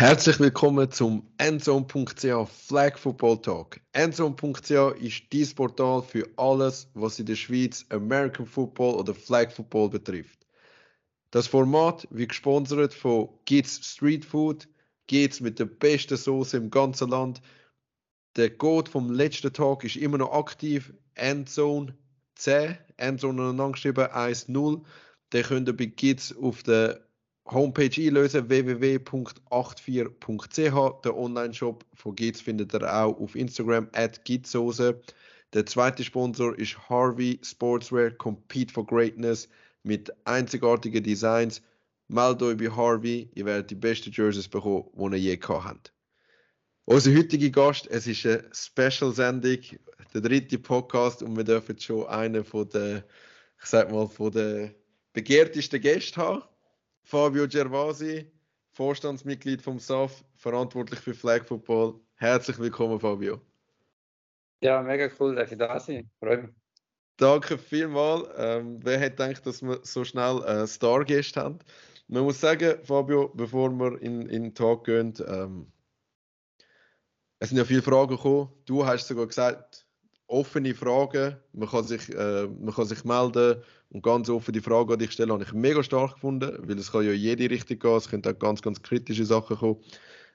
Herzlich willkommen zum Endzone.ch Flag Football Talk. Endzone.ch ist dieses Portal für alles, was in der Schweiz American Football oder Flag Football betrifft. Das Format wird gesponsert von Kids Street Food, geht's mit der besten Soße im ganzen Land. Der Code vom letzten Tag ist immer noch aktiv. Endzone 10, Endzone angeschrieben 1.0. Den könnt ihr bei Kids auf der Homepage einlösen, www.84.ch. Der Online-Shop von Giz findet ihr auch auf Instagram, at Gizose. Der zweite Sponsor ist Harvey Sportswear, Compete for Greatness mit einzigartigen Designs. Meldet euch bei Harvey, ihr werdet die besten Jerseys bekommen, die ihr je gehabt habt. Unser heutiger Gast, es ist eine Special-Sendung, der dritte Podcast und wir dürfen schon einen von der, ich sag mal, von der begehrtesten Gäste haben. Fabio Gervasi, Vorstandsmitglied vom SAF, verantwortlich für Flag Football. Herzlich willkommen, Fabio. Ja, mega cool, dass ich da sein. Freue mich. Danke vielmals. Ähm, wer hätte gedacht, dass wir so schnell einen Stargast haben? Man muss sagen, Fabio, bevor wir in, in den Tag gehen, ähm, es sind ja viele Fragen gekommen. Du hast sogar gesagt, offene Fragen. Man kann sich, äh, man kann sich melden und ganz offene Fragen an dich stellen. Habe ich mega stark gefunden, weil es kann ja in jede Richtung gehen. Es können auch ganz, ganz kritische Sachen kommen.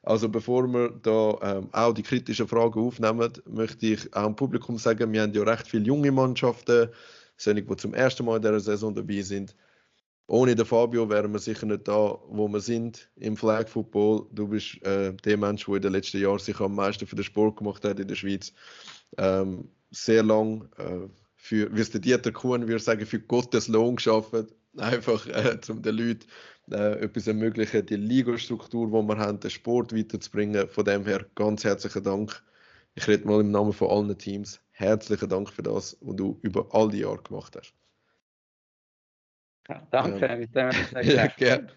Also bevor wir da ähm, auch die kritischen Fragen aufnehmen, möchte ich auch dem Publikum sagen, wir haben ja recht viele junge Mannschaften, solche, die zum ersten Mal in dieser Saison dabei sind. Ohne den Fabio wären wir sicher nicht da, wo wir sind im Flag Football. Du bist äh, der Mensch, der in den letzten Jahren sich am meisten für den Sport gemacht hat in der Schweiz. Ähm, sehr lang äh, für, wie es der Dieter Kuhn würde sagen, für Gottes Lohn geschaffen, einfach äh, um den Leuten äh, etwas ermöglichen, die Ligastruktur, die wir haben, den Sport weiterzubringen. Von dem her ganz herzlichen Dank. Ich rede mal im Namen von allen Teams. Herzlichen Dank für das, was du über all die Jahre gemacht hast. Ja, danke, ähm, mit dem Ja, gerne.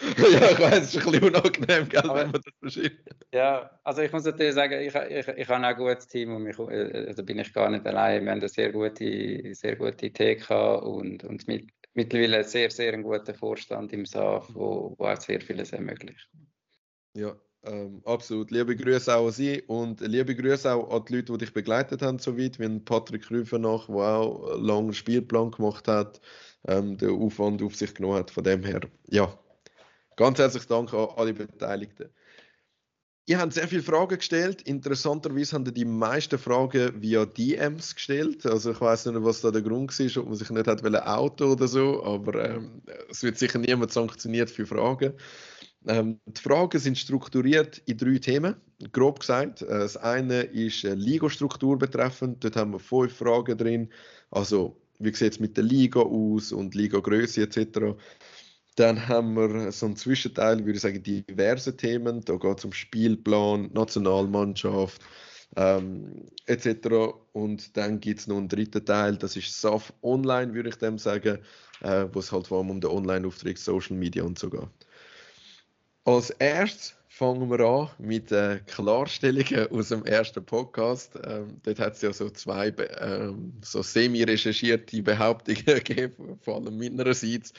ja, ich weiß, es ist ein bisschen unangenehm, gell, wenn man das verschiebt. Ja, also ich muss natürlich sagen, ich, ich, ich habe ein gutes Team und mich, also bin ich gar nicht allein. Wir haben eine sehr gute, sehr gute TK und, und mit, mittlerweile sehr, sehr einen guten Vorstand im SAF, wo, wo auch sehr vieles ermöglicht. Ja, ähm, absolut. Liebe Grüße auch an Sie und liebe Grüße auch an die Leute, die dich begleitet haben, so weit, wie Patrick Rüfenach, der auch einen langen Spielplan gemacht hat, ähm, den Aufwand auf sich genommen hat. Von dem her, ja, Ganz herzlichen Dank an alle Beteiligten. Ihr habt sehr viele Fragen gestellt. Interessanterweise haben die meisten Fragen via DMs gestellt. Also ich weiß nicht, was da der Grund war, ob man sich nicht hat Auto oder so, aber ähm, es wird sicher niemand sanktioniert für Fragen. Ähm, die Fragen sind strukturiert in drei Themen. Grob gesagt, äh, das eine ist äh, Liga-Struktur betreffend. Dort haben wir fünf Fragen drin. Also wie sieht es mit der Liga aus und Liga-Größe etc. Dann haben wir so einen Zwischenteil, würde ich sagen, diverse Themen. Da geht es um Spielplan, Nationalmannschaft ähm, etc. Und dann gibt es noch einen dritten Teil, das ist SAF Online, würde ich dem sagen, äh, wo es halt vor allem um den Online-Auftritt, Social Media und so geht. Als erstes fangen wir an mit äh, Klarstellungen aus dem ersten Podcast. Ähm, dort hat es ja so zwei ähm, so semi-recherchierte Behauptungen gegeben, vor allem meinerseits.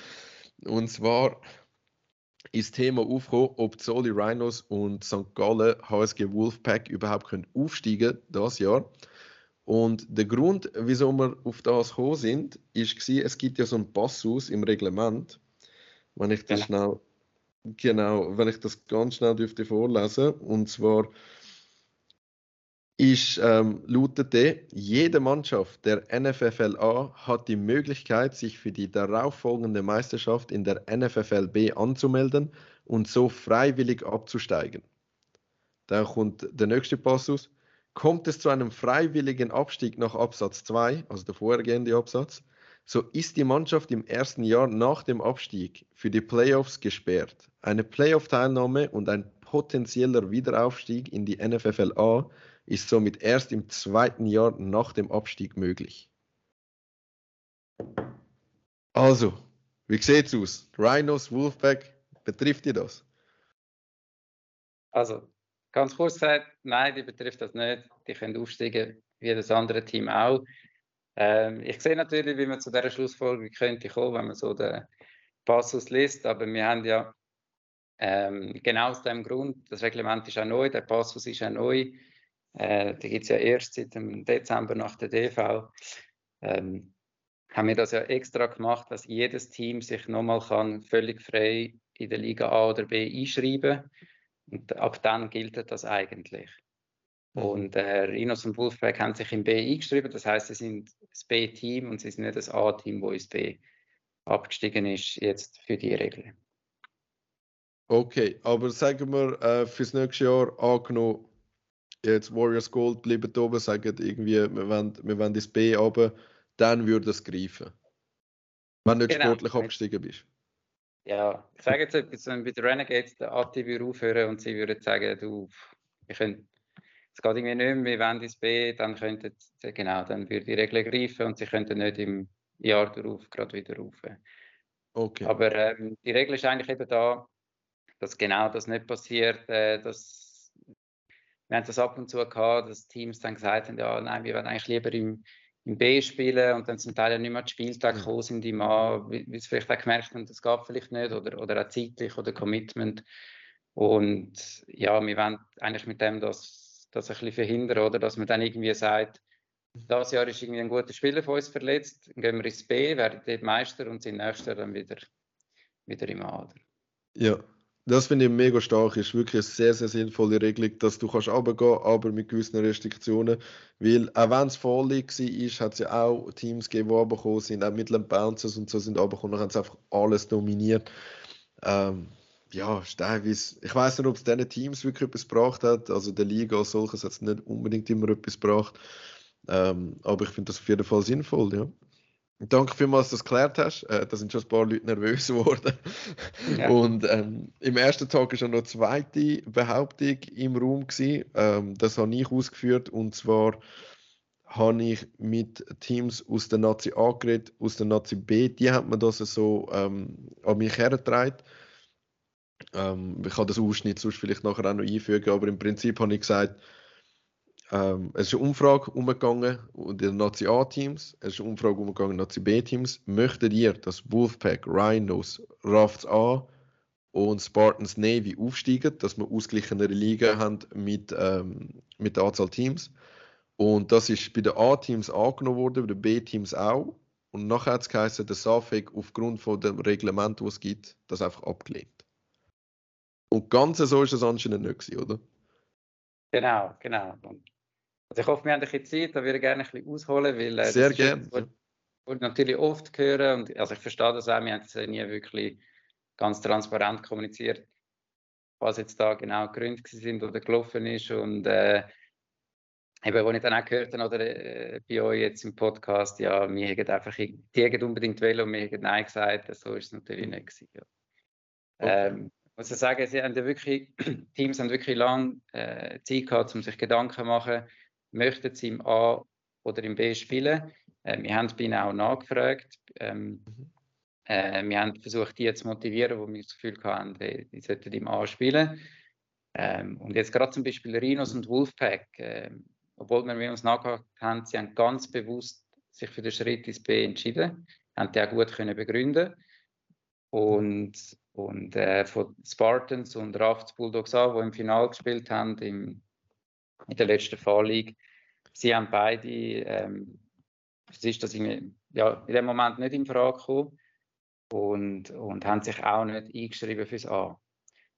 Und zwar ist das Thema aufgekommen, ob Zoli Rhinos und St. Gallen HSG Wolfpack überhaupt können aufsteigen das Jahr. Und der Grund, wieso wir auf das gekommen sind, ist, es gibt ja so einen Passus im Reglement, wenn ich das schnell, genau, wenn ich das ganz schnell dürfte vorlesen, und zwar ist, ähm, lautete, jede Mannschaft der NFFLA hat die Möglichkeit, sich für die darauffolgende Meisterschaft in der NFFLB anzumelden und so freiwillig abzusteigen. Dann kommt der nächste Passus. Kommt es zu einem freiwilligen Abstieg nach Absatz 2, also der vorhergehende Absatz, so ist die Mannschaft im ersten Jahr nach dem Abstieg für die Playoffs gesperrt. Eine Playoff-Teilnahme und ein potenzieller Wiederaufstieg in die NFFLA ist somit erst im zweiten Jahr nach dem Abstieg möglich. Also, wie sieht es aus? Rhinos, Wolfpack, betrifft ihr das? Also, ganz kurz gesagt, nein, die betrifft das nicht. Die können aufsteigen, wie das andere Team auch. Ähm, ich sehe natürlich, wie man zu dieser Schlussfolgerung könnte kommen, wenn man so den Passus liest, aber wir haben ja Ähm, genau aus dem Grund, das Reglement ist auch neu, der Passus ist auch neu. Äh, die gibt es ja erst seit dem Dezember nach der DV. Ähm, haben wir das ja extra gemacht, dass jedes Team sich nochmal kann völlig frei in der Liga A oder B einschreiben und ab dann gilt das eigentlich. Mhm. Und äh, Rhinos und Wolfpack haben sich in B eingeschrieben, das heißt, sie sind das B-Team und sie sind nicht das A-Team, wo ins B abgestiegen ist jetzt für die Regel. Okay, aber sagen wir äh, fürs nächste Jahr angenommen, jetzt Warriors Gold bleiben oben, sagen irgendwie, wir wollen, wir wollen ins B runter, dann würde es greifen. Wenn du nicht genau. sportlich abgestiegen bist. Ja, ich sage jetzt etwas, wenn bei den Renegades der Atti würde aufhören und sie würden sagen, du, wir können, es geht irgendwie nicht mehr, wir wollen ins B, dann könnten, genau, dann würde die Regel greifen und sie könnten nicht im Jahr darauf gerade wieder rauf. Okay. Aber ähm, die Regel ist eigentlich eben da, dass genau das nicht passiert, äh, dass wir haben das ab und zu gehabt, dass Teams dann gesagt haben, ja, nein, wir wollen eigentlich lieber im im B spielen und dann zum Teil ja nicht mehr die Spieltage gekommen sind im A, wie, wie sie vielleicht auch gemerkt haben, das geht vielleicht nicht oder, oder auch zeitlich oder Commitment. Und ja, wir wollen eigentlich mit dem das, das ein bisschen verhindern, oder? Dass man dann irgendwie sagt, das Jahr ist irgendwie ein guter Spieler von uns verletzt, dann gehen wir ins B, werden dort Meister und sind nächstes Jahr dann wieder, wieder im A. Oder? Ja, das finde ich mega stark. Ist wirklich eine sehr, sehr sinnvolle Regelung, dass du kannst runtergehen, aber mit gewissen Restriktionen. Weil auch wenn es voll war, hat es ja auch Teams gegeben, die runtergekommen sind, auch mit den Bouncers und so sind runtergekommen und haben es einfach alles dominiert. Ähm, ja, teilweise, ich weiß nicht, ob es diesen Teams wirklich etwas gebracht hat. Also der Liga als solches hat es nicht unbedingt immer etwas gebracht. Ähm, aber ich finde das auf jeden Fall sinnvoll, ja. Danke vielmals, dass du das geklärt hast. Äh, da sind schon ein paar Leute nervös geworden. Ja. Und ähm, im ersten Tag war schon noch eine zweite Behauptung im Raum. Ähm, das habe ich ausgeführt. Und zwar habe ich mit Teams aus der Nazi A geredet, aus der Nazi B. Die hat man das so ähm, an mich hergetragen. Ähm, ich kann das Ausschnitt sonst vielleicht nachher auch noch einfügen, aber im Prinzip habe ich gesagt, ähm, es ist eine Umfrage umgegangen in den Nazi A-Teams, es ist eine Umfrage umgegangen in Nazi B-Teams. Möchtet ihr, dass Wolfpack, Rhinos, Rafts A und Spartans Navy aufsteigen, dass wir ausgleichendere Liga haben mit, ähm, mit der Anzahl Teams? Und das ist bei den A-Teams angenommen worden, bei den B-Teams auch. Und nachher hat es geheißen, der SAFEG aufgrund von dem Reglement, das es gibt, das einfach abgelehnt. Und ganz so ist es anscheinend nicht gewesen, oder? Genau, genau. Und also ich hoffe, wir haben ein bisschen Zeit, da würde ich gerne ein bisschen ausholen, weil äh, Sehr gerne. Wurde natürlich oft hören und also ich verstehe das auch, wir haben es nie wirklich ganz transparent kommuniziert, was jetzt da genau Gründe sind oder gelaufen ist und äh, eben, als ich dann auch gehört habe, oder äh, bei euch jetzt im Podcast, ja, wir hätten einfach, die hätten unbedingt wählen und wir hätten Nein gesagt, so ist es natürlich nicht gewesen. Ja. Okay. Ähm, muss ich sagen, sie haben ja wirklich, Teams haben wirklich lange äh, Zeit gehabt, um sich Gedanken zu machen, möchten sie im A oder im B spielen. Äh, wir haben bei ihnen auch nachgefragt. Ähm, äh, wir haben versucht, die zu motivieren, wo wir das Gefühl hatten, die, die sollten im A spielen. Ähm, und jetzt gerade zum Beispiel Rhinos und Wolfpack, äh, obwohl wir uns nachgefragt haben, sie haben ganz bewusst sich für den Schritt ins B entschieden, haben die auch gut können begründen und, und äh, von Spartans und Rafts Bulldogs auch, die im Finale gespielt haben, im, in der letzten Fall sie haben beide, ähm, es ist das in, ja, in dem Moment nicht in Frage gekommen und, und haben sich auch nicht eingeschrieben fürs A.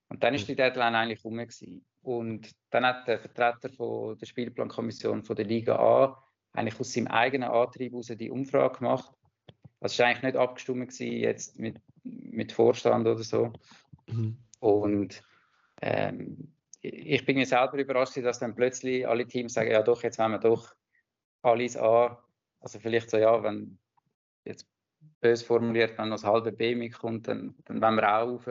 Und dann ist die Deadline eigentlich rum gewesen. Und dann hat der Vertreter von der Spielplankommission von der Liga A eigentlich aus seinem eigenen Antrieb heraus die Umfrage gemacht. Das war eigentlich nicht abgestimmt gewesen, jetzt mit, mit Vorstand oder so. Mhm. Und ähm, ich bin mir selber überrascht, dass dann plötzlich alle Teams sagen, ja doch, jetzt wollen wir doch alles an. Also vielleicht so, ja, wenn jetzt bös formuliert, wenn noch das halbe B mitkommt, dann, dann wollen wir auch rauf.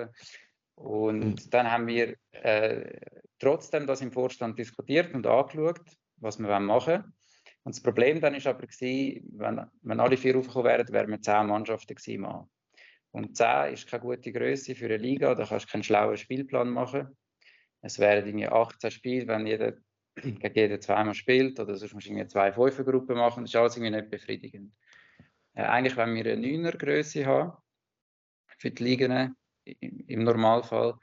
Und mhm. dann haben wir äh, trotzdem das im Vorstand diskutiert und angeschaut, was wir machen wollen. Und das Problem dann ist aber gewesen, wenn, wenn alle vier raufgekommen wären, wären wir zehn Mannschaften gewesen. Und zehn ist keine gute Größe für eine Liga, da kannst du keinen schlauen Spielplan machen. Es wären irgendwie 18 Spiele, wenn jeder gegen jeden zweimal spielt oder sonst musst du irgendwie zwei Fünfergruppen machen. Das ist alles irgendwie nicht befriedigend. Äh, eigentlich, wenn wir eine Neuner Größe haben für die Ligen im Normalfall,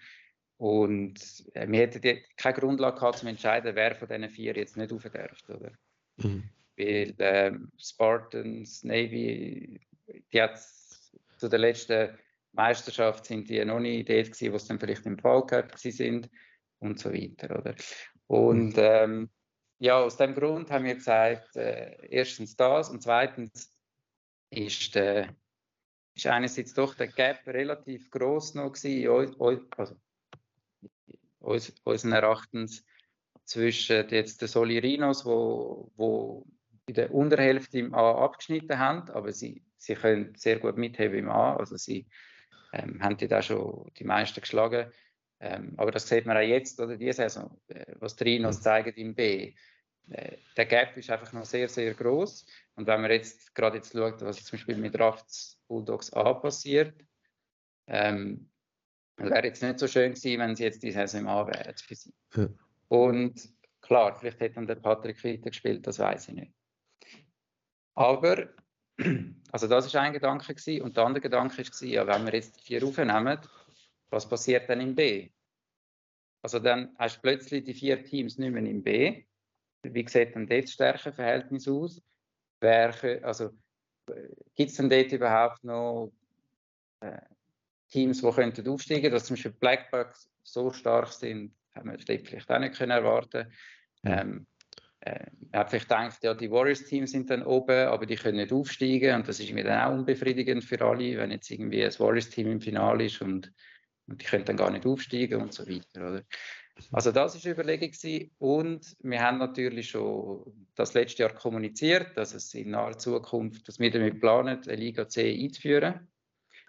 Und äh, wir hätten keine Grundlage gehabt, zu entscheiden, wer von diesen vier jetzt nicht auf darf. Oder? Mhm. Weil ähm, Spartans, Navy, die hat zu der letzten Meisterschaft sind die noch nicht dort gewesen, wo es dann vielleicht im Fall gehabt sind und so weiter. Oder? Und mhm. ähm, ja, aus dem Grund haben wir gesagt, äh, erstens das und zweitens ist, äh, ist einerseits doch der Gap relativ groß noch gewesen, also, uns, unseren Erachtens zwischen jetzt den Solirinos, wo, wo in der Unterhälfte im A abgeschnitten haben, aber sie, sie können sehr gut mitheben im A, also sie ähm, haben die da schon die meisten geschlagen. Ähm, aber das sieht man auch jetzt, oder die Saison, äh, was die Rhinos mhm. zeigen im B. Äh, der Gap ist einfach noch sehr, sehr groß. Und wenn man jetzt gerade jetzt schaut, was zum Beispiel mit Rafts Bulldogs A passiert, ähm, wäre jetzt nicht so schön gewesen, wenn sie jetzt die Saison im A wären für sie. Ja. Und klar, vielleicht hätte dann der Patrick weiter gespielt, das weiß ich nicht. Aber, also das ist ein Gedanke gewesen. Und der andere Gedanke war, ja, wenn wir jetzt die vier aufnehmen, was passiert dann im B? Also dann hast du plötzlich die vier Teams nicht mehr im B. Wie sieht dann dort das Stärkenverhältnis aus? Wer, also, gibt es denn dort überhaupt noch äh, Teams, die könnten aufsteigen dass zum Beispiel Blackbucks so stark sind, haben wir vielleicht auch nicht können erwarten ähm, äh, man hat vielleicht gedacht, ja, die Warriors-Teams sind dann oben, aber die können nicht aufsteigen und das ist mir dann auch unbefriedigend für alle, wenn jetzt irgendwie ein Warriors-Team im Finale ist und, und die können dann gar nicht aufsteigen und so weiter. Oder? Also das ist Überlegung gewesen. und wir haben natürlich schon das letzte Jahr kommuniziert, dass es in naher Zukunft, dass wir damit planen, eine Liga C einzuführen.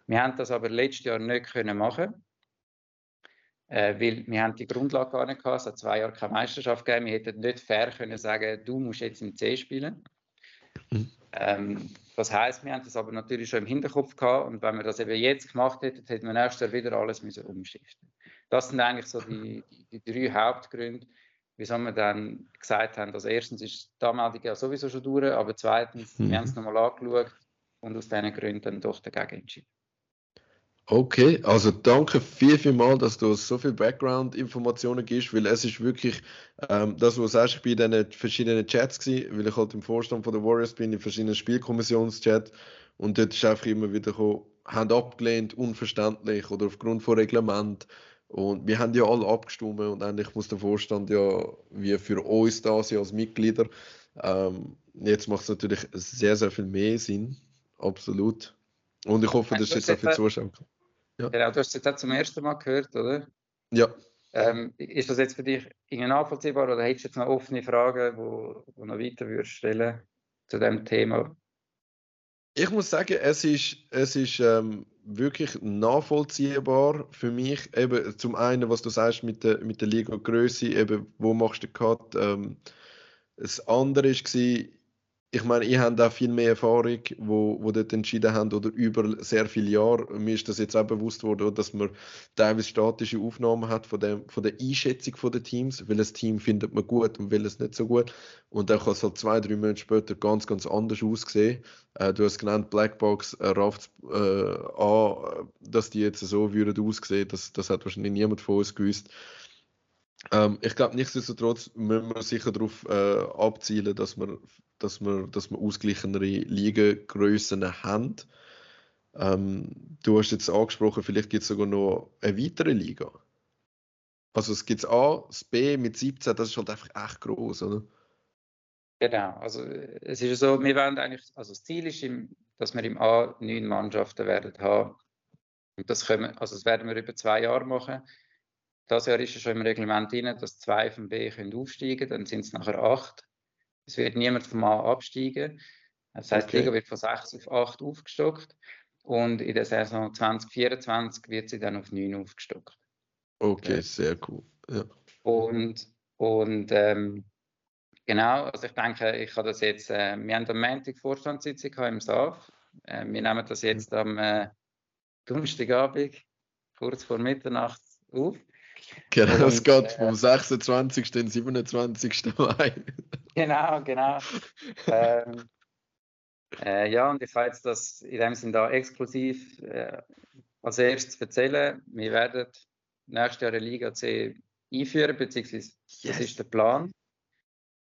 Wir haben das aber letztes Jahr nicht können machen äh, weil wir haben die Grundlage gar nicht gehabt. Es hat zwei Jahre keine Meisterschaft gegeben. Wir hätten nicht fair können sagen, du musst jetzt im C spielen. Mhm. Ähm, das heißt, wir haben das aber natürlich schon im Hinterkopf gehabt und wenn wir das eben jetzt gemacht hätten, hätten wir nächstes Jahr wieder alles müssen umschichten. Das sind eigentlich so die, die, die drei Hauptgründe, wieso wir dann gesagt haben, dass erstens ist die Anmeldung ja sowieso schon durch, aber zweitens, mhm. wir haben es nochmal angeschaut und aus diesen Gründen dann doch dagegen entschieden. Okay, also danke viel, viel mal, dass du so viel Background-Informationen gibst, weil es ist wirklich ähm, das, was du sagst, ich bin in diesen verschiedenen Chats gewesen, weil ich halt im Vorstand von der Warriors bin, in verschiedenen Spielkommissionschats und dort ist einfach immer wieder gekommen, haben abgelehnt, unverständlich oder aufgrund von Reglement und wir haben ja alle abgestimmt und eigentlich muss der Vorstand ja wie für uns da sein als Mitglieder. Ähm, jetzt macht es natürlich sehr, sehr viel mehr Sinn, absolut. Und ich hoffe, das ist jetzt auch für die Zuschauer. Ja. Genau, du hast es jetzt auch zum ersten Mal gehört, oder? Ja. Ähm, ist das jetzt für dich irgendwie nachvollziehbar oder hättest du jetzt noch offene Fragen, wo, wo noch weiter würdest stellen zu dem Thema? Ich muss sagen, es ist, es ist ähm, wirklich nachvollziehbar für mich. Eben zum einen, was du sagst mit der, mit der Liga-Größe, eben wo machst du den Cut. Ähm, das andere war, ich meine, ihr habt auch viel mehr Erfahrung, wo, wo dort entschieden haben oder über sehr viele Jahre. Mir ist das jetzt auch bewusst worden, dass man teilweise statische Aufnahmen hat von, dem, von der Einschätzung der Teams. Welches Team findet man gut und welches nicht so gut. Und dann kann es halt zwei, drei Monate später ganz, ganz anders aussehen. Äh, du hast genannt Blackbox, äh, rafft äh, an, dass die jetzt so würden aussehen. Das, das hat wahrscheinlich niemand von uns gewusst. Ähm, ich glaube, nichtsdestotrotz müssen wir sicher darauf äh, abzielen, dass wir, dass, wir, dass wir ausgleichendere Ligengrössen haben. Ähm, du hast jetzt angesprochen, vielleicht gibt es sogar noch eine weitere Liga. Also es gibt A, das B mit 17, das ist halt einfach echt groß, oder? Genau, also es ist so, wir werden eigentlich, also das Ziel ist, im, dass wir im A neun Mannschaften werden haben. Und das können, also das werden wir über zwei Jahre machen. Das Jahr ist ja schon im Reglement drin, dass zwei vom B können aufsteigen können, dann sind es nachher acht. Es wird niemand vom A absteigen. Das heißt, okay. die Liga wird von sechs auf acht aufgestockt und in der Saison 2024 wird sie dann auf neun aufgestockt. Okay, sehr cool. Ja. Und, und ähm, genau, also ich denke, ich habe das jetzt, äh, wir haben am Montag Vorstandssitzung im SAF. Äh, wir nehmen das jetzt am äh, Donnerstagabend, kurz vor Mitternacht auf. Genau, es geht äh, vom 26. den 27. Mai. Genau, genau. ähm, äh, ja, und ich kann jetzt das in dem Sinne da exklusiv äh, als erstes erzählen. Wir werden nächstes Jahr eine Liga C einführen, beziehungsweise yes. das ist der Plan.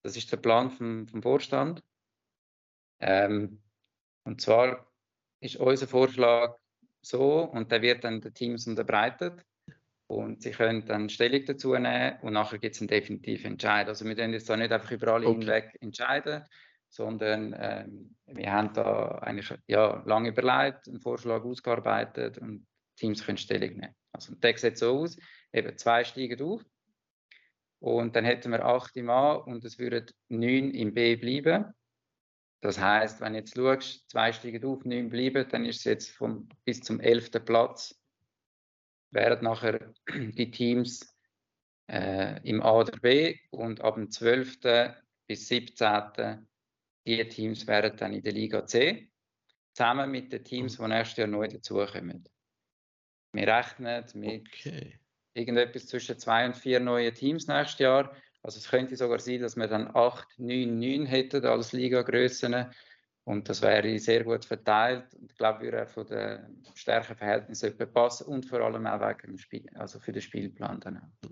Das ist der Plan vom, vom Vorstand. Ähm, und zwar ist unser Vorschlag so, und der wird dann den Teams unterbreitet. Und sie können dann Stellung dazu nehmen und nachher gibt es einen definitiven Entscheid. Also wir können jetzt da nicht einfach über alle okay. hinweg entscheiden, sondern ähm, wir haben da eigentlich ja, lange überlegt, einen Vorschlag ausgearbeitet und Teams können Stellung nehmen. Also der sieht so aus, eben zwei steigen auf und dann hätten wir acht im A und es würden neun im B bleiben. Das heißt, wenn du jetzt schaust, zwei steigen auf, neun bleiben, dann ist es jetzt vom, bis zum elften Platz wären nachher die Teams äh, im A oder B und ab dem 12. bis 17. die Teams wären dann in der Liga C, zusammen mit den Teams, die nächstes Jahr neu dazukommen. Wir rechnen mit okay. irgendetwas zwischen zwei und vier neuen Teams nächstes Jahr. Also es könnte sogar sein, dass wir dann 8, 9, 9 hätten als Liga-Grössen. Und das wäre sehr gut verteilt. Und ich glaube, würde von den Stärkeverhältnissen passen und vor allem auch wegen dem Spiel, also für den Spielplan dann auch.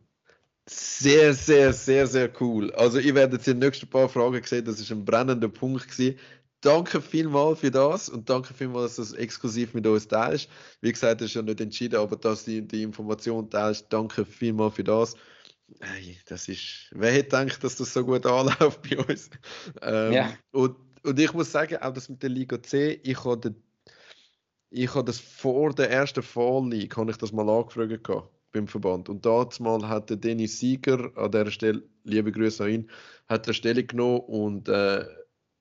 Sehr, sehr, sehr, sehr cool. Also, ihr werdet jetzt in den nächsten paar Fragen sehen, das ist ein brennender Punkt gewesen. Danke vielmals für das und danke vielmals, dass du das exklusiv mit uns teilst. Wie gesagt, das ist ja nicht entschieden, aber dass du die Information teilst, danke vielmals für das. Hey, das ist, wer hätte gedacht, dass das so gut anläuft bei uns? Ähm, ja. Und und ich muss sagen, auch das mit der Liga C, ich habe, ich habe das vor der ersten Fall League, habe ich das mal angefragt beim Verband. Und mal hat der Dennis Sieger, an der Stelle, liebe Grüße an ihn, hat eine Stellung genommen und äh,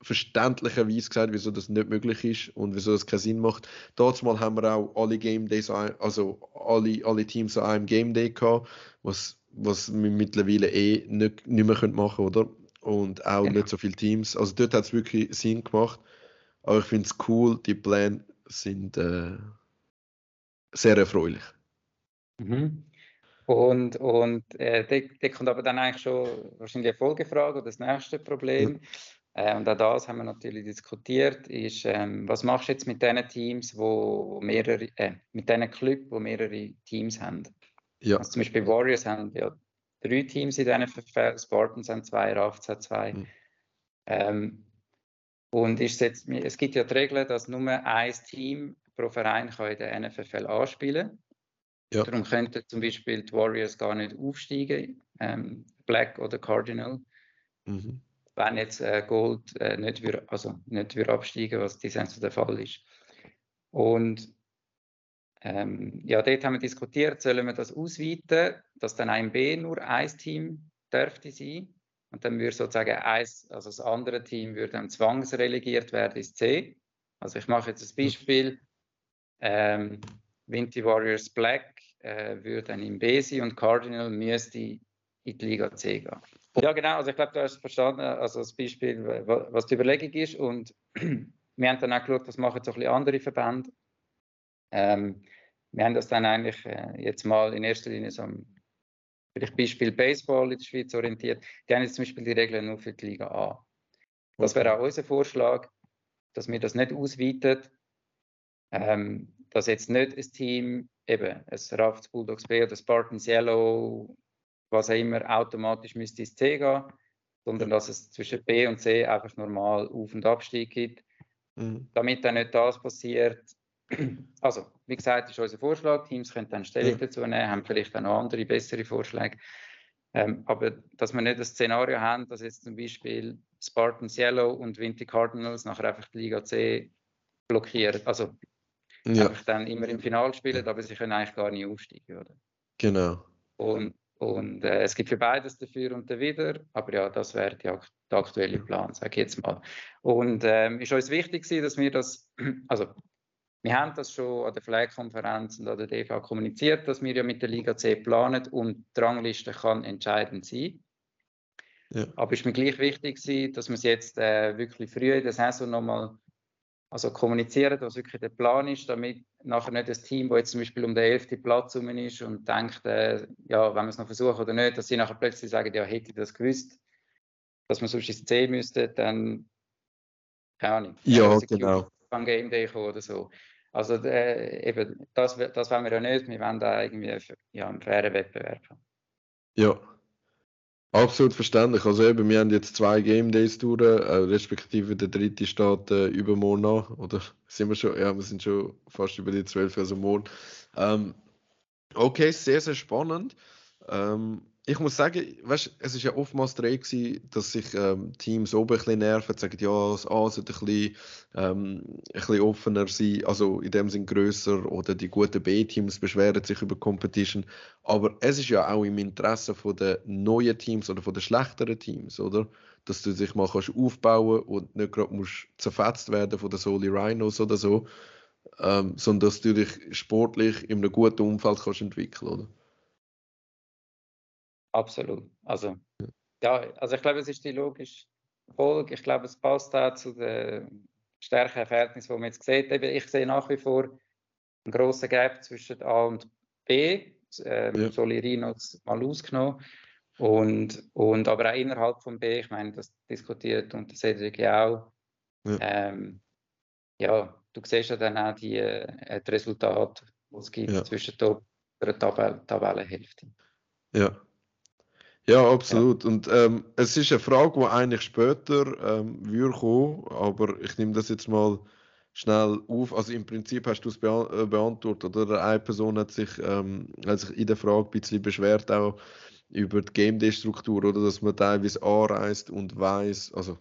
verständlicherweise gesagt, wieso das nicht möglich ist und wieso es keinen Sinn macht. Mal haben wir auch alle Game Days, also alle, alle Teams an einem Game Day gehabt, was, was wir mittlerweile eh nicht, nicht mehr machen können, oder? Und auch genau. nicht so viele Teams. Also dort hat es wirklich Sinn gemacht. Aber ich finde es cool, die Pläne sind äh, sehr erfreulich. Mhm. Und, und äh, da kommt aber dann eigentlich schon wahrscheinlich eine Folgefrage oder das nächste Problem. Ja. Äh, und auch das haben wir natürlich diskutiert, ist, ähm, was machst du jetzt mit den Teams, wo mehrere, äh, mit diesen Clubs, wo mehrere Teams haben? Ja. Also zum Beispiel Warriors haben ja drei Teams in der NFL, Spartans haben zwei, Rafts hat zwei. Mhm. Ähm, und ist jetzt, es gibt ja die Regel, dass nur ein Team pro Verein kann in der NFL anspielen ja. Darum könnten zum Beispiel die Warriors gar nicht aufsteigen, ähm, Black oder Cardinal. Mhm. Wenn jetzt äh, Gold äh, nicht, wir, also nicht wir absteigen, was die Sense der Fall ist. Und ähm, ja, dort haben wir diskutiert, sollen wir das ausweiten, dass dann ein B nur ein Team dürfte sein und dann würde sozusagen eins, also das andere Team würde dann zwangsrelegiert werden ins C. Also ich mache jetzt ein Beispiel. Ähm, Vinty Warriors Black äh, würde dann im B sein und Cardinal müsste in die Liga C gehen. Ja, genau. Also ich glaube, du hast verstanden, also das Beispiel, was die Überlegung ist. Und wir haben dann auch geschaut, was machen so ein bisschen andere Verbände. Ähm, wir haben das dann eigentlich äh, jetzt mal in erster Linie so am vielleicht Beispiel Baseball in der Schweiz orientiert. Die haben jetzt zum Beispiel die Regeln nur für die Liga A. Das wäre auch unser Vorschlag, dass wir das nicht ausweiten, ähm, dass jetzt nicht ein Team, eben ein Rafts Bulldogs B oder Spartans Yellow, was auch immer, automatisch müsste ins C gehen, sondern dass es zwischen B und C einfach normal Auf- und Abstieg gibt. Mhm. Damit dann nicht das passiert, also, wie gesagt, ist unser Vorschlag. Teams können dann Stellung dazu nehmen, haben vielleicht auch noch andere, bessere Vorschläge. Ähm, aber dass wir nicht das Szenario haben, dass jetzt zum Beispiel Spartans Yellow und Winter Cardinals nachher einfach die Liga C blockieren. Also ja. einfach dann immer im Finale spielen, aber sie können eigentlich gar nicht aufsteigen, oder? Genau. Und, und äh, es gibt für beides dafür und dawider, aber ja, das wäre der aktuelle Plan, sage ich jetzt mal. Und ähm, ist uns wichtig, dass wir das, also wir haben das schon an der Flag-Konferenz und an der DV kommuniziert, dass wir ja mit der Liga C planen und die Rangliste kann entscheidend sein. Ja. Aber es ist mir gleich wichtig, dass wir es jetzt äh, wirklich früh in der Saison nochmal also kommunizieren, was wirklich der Plan ist, damit nachher nicht das Team, das jetzt zum Beispiel um den 11. Platz herum ist und denkt, äh, ja, wenn wir es noch versuchen oder nicht, dass sie nachher plötzlich sagen, ja, hätte ich das gewusst, dass wir sonst ins C müssten, dann keine Ahnung. Ja, genau. Beim Game Day kommen oder so. Also äh, eben, das, das wollen wir ja nicht. Wir wollen da irgendwie ja, einen fairen Wettbewerb haben. Ja, absolut verständlich. Also eben, wir haben jetzt zwei Game Days durch, äh, respektive der dritte steht äh, übermorgen an. Oder sind wir schon? Ja, wir sind schon fast über die zwölf, also morgen. Ähm, okay, sehr, sehr spannend. Ähm, ich muss sagen, weißt, es ist ja oftmals der gewesen, dass sich ähm, Teams oben ein bisschen nerven, sagen, ja, das A sollte ein bisschen, ähm, ein bisschen offener sein, also in dem Sinn grösser oder die guten B-Teams beschweren sich über Competition. Aber es ist ja auch im Interesse den neuen Teams oder den schlechteren Teams, oder? Dass du dich mal kannst aufbauen und nicht gerade musst zerfetzt werden von den Soli Rhinos oder so, ähm, sondern dass du dich sportlich in einem guten Umfeld kannst entwickeln, oder? Absolut. Also, ja, also ich glaube, es ist die logische Folge. Ich glaube, es passt auch zu den stärkeren Verhältnissen, die man jetzt sieht. Ich sehe nach wie vor einen grossen Gap zwischen A und B. Ähm, ja. Solirinos mal ausgenommen. Und, und aber auch innerhalb von B, ich meine, das diskutiert und das Cedric ja auch. Ja. Ähm, ja, du siehst ja dann auch die, äh, die Resultate, die es gibt ja. zwischen der Tabell Tabellenhälfte. Ja. Ja, absolut. Ja. Und ähm, es ist eine Frage, die eigentlich später ähm, würde kommen, aber ich nehme das jetzt mal schnell auf. Also im Prinzip hast du es beant äh, beantwortet, oder? Eine Person hat sich, ähm, hat sich in der Frage ein bisschen beschwert, auch über die Game Day-Struktur, oder? Dass man teilweise anreist und weiß, also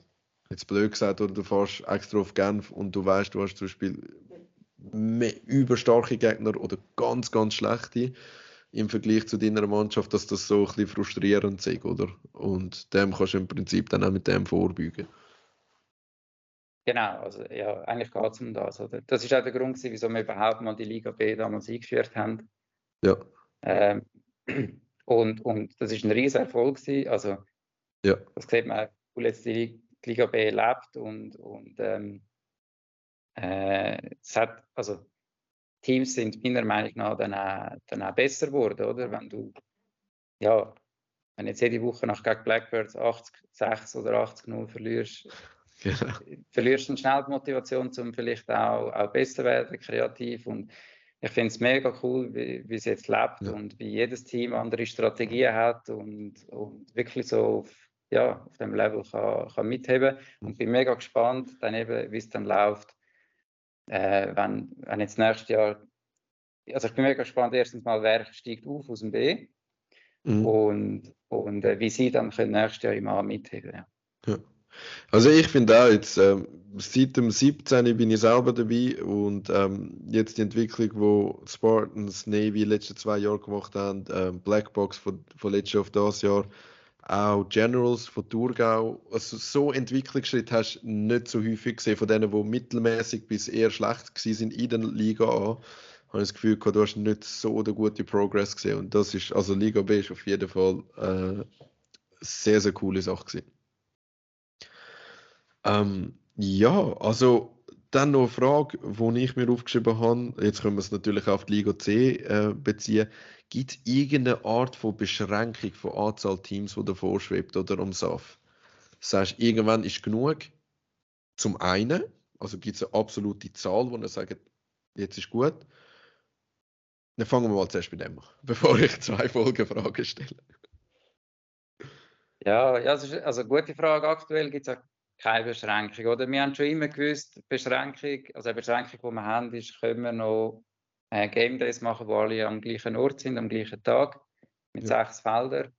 jetzt blöd gesagt, oder du fährst extra auf Genf und du weißt, du hast zum Beispiel überstarke Gegner oder ganz, ganz schlechte im Vergleich zu deiner Mannschaft, dass das so ein bisschen frustrierend ist, oder? Und dem kannst du im Prinzip dann auch mit dem vorbeugen. Genau, also ja, eigentlich geht es um das. Oder? Das ist auch der Grund, wieso wir überhaupt mal die Liga B damals eingeführt haben. Ja. Ähm, und, und das ist ein riesiger Erfolg. Also, ja. das sieht man, wo jetzt die Liga B lebt und, und ähm, äh, es hat, also Teams sind meiner Meinung nach dann auch, dann auch besser geworden, oder? Wenn du, ja, wenn jetzt jede Woche nach gegen Blackbirds 80, 6 oder 80 0 verlierst, genau. verlierst du schnell die Motivation, um vielleicht auch, auch besser werden, kreativ. Und ich finde es mega cool, wie, wie es jetzt lebt ja. und wie jedes Team andere Strategien hat und, und wirklich so auf, ja, auf dem Level kann, kann mitheben. Und bin mega gespannt, dann eben, wie es dann läuft äh, wenn, wenn jetzt nächstes Jahr, also ich bin mega gespannt, erstens mal, wer steigt auf aus dem B mhm. und, und äh, wie sie dann können nächstes Jahr im A mitheben. Ja. ja. Also ich finde auch jetzt, ähm, seit dem 17. bin ich selber dabei und ähm, jetzt die Entwicklung, wo Spartans, Navy letzte zwei Jahre gemacht haben, ähm, Blackbox von, von letztes Jahr auf das Jahr, auch Generals von Thurgau. Also so Entwicklungsschritt hast du nicht so häufig gesehen, von denen, die mittelmäßig bis eher schlecht sind in der Liga A. Habe ich das Gefühl, du hast nicht so den guten Progress gesehen. Und das ist, also Liga B ist auf jeden Fall äh, sehr, sehr coole Sache gewesen. Ähm, ja, also dann noch eine Frage, die ich mir aufgeschrieben habe. Jetzt können wir es natürlich auf die Liga C äh, beziehen. Gibt es irgendeine Art von Beschränkung von Anzahl Teams, die davor schwebt oder am SAF? Sagst du, irgendwann ist genug? Zum einen, also gibt es eine absolute Zahl, wo ihr sagt, jetzt ist gut. Dann fangen wir mal zuerst mit dem an, bevor ich zwei Folgefragen stelle. Ja, ja also, also gute Frage. Aktuell gibt es keine Beschränkung. Oder? Wir haben schon immer gewusst, Beschränkung, also eine Beschränkung, die wir haben, ist, können wir noch äh, Game Days machen, wo alle am gleichen Ort sind, am gleichen Tag, mit ja. sechs Feldern.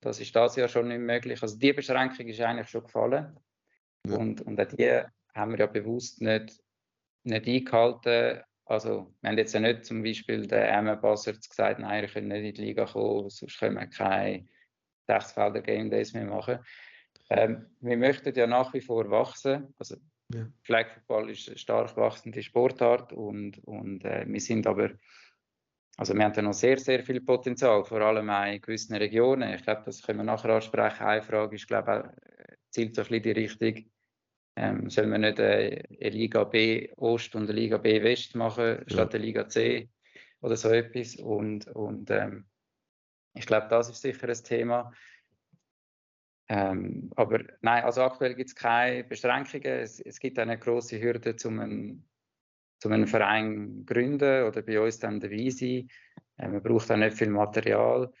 Das ist das Jahr schon nicht möglich. Also die Beschränkung ist eigentlich schon gefallen. Ja. Und, und auch die haben wir ja bewusst nicht, nicht eingehalten. Also wir haben jetzt ja nicht zum Beispiel der Emma Bassert gesagt, nein, wir können nicht in die Liga kommen, sonst können wir keine Sechsfelder Game Days mehr machen. Ähm, wir möchten ja nach wie vor wachsen. Also ja. Flag Football ist eine stark wachsende Sportart und, und äh, wir sind aber, also wir haben da noch sehr, sehr viel Potenzial, vor allem auch in gewissen Regionen. Ich glaube, das können wir nachher ansprechen. Eine Frage ist, glaube ich, äh, zielt so ein bisschen die Richtung, ähm, sollen wir nicht eine, eine Liga B Ost und eine Liga B West machen, ja. statt eine Liga C oder so etwas. Und, und ähm, ich glaube, das ist sicher ein Thema. Ähm, aber nein, also aktuell gibt es keine Beschränkungen. Es, es gibt eine große Hürde, um einen, zu einem Verein gründen oder bei uns dann dabei sein. Äh, man braucht auch nicht viel Material.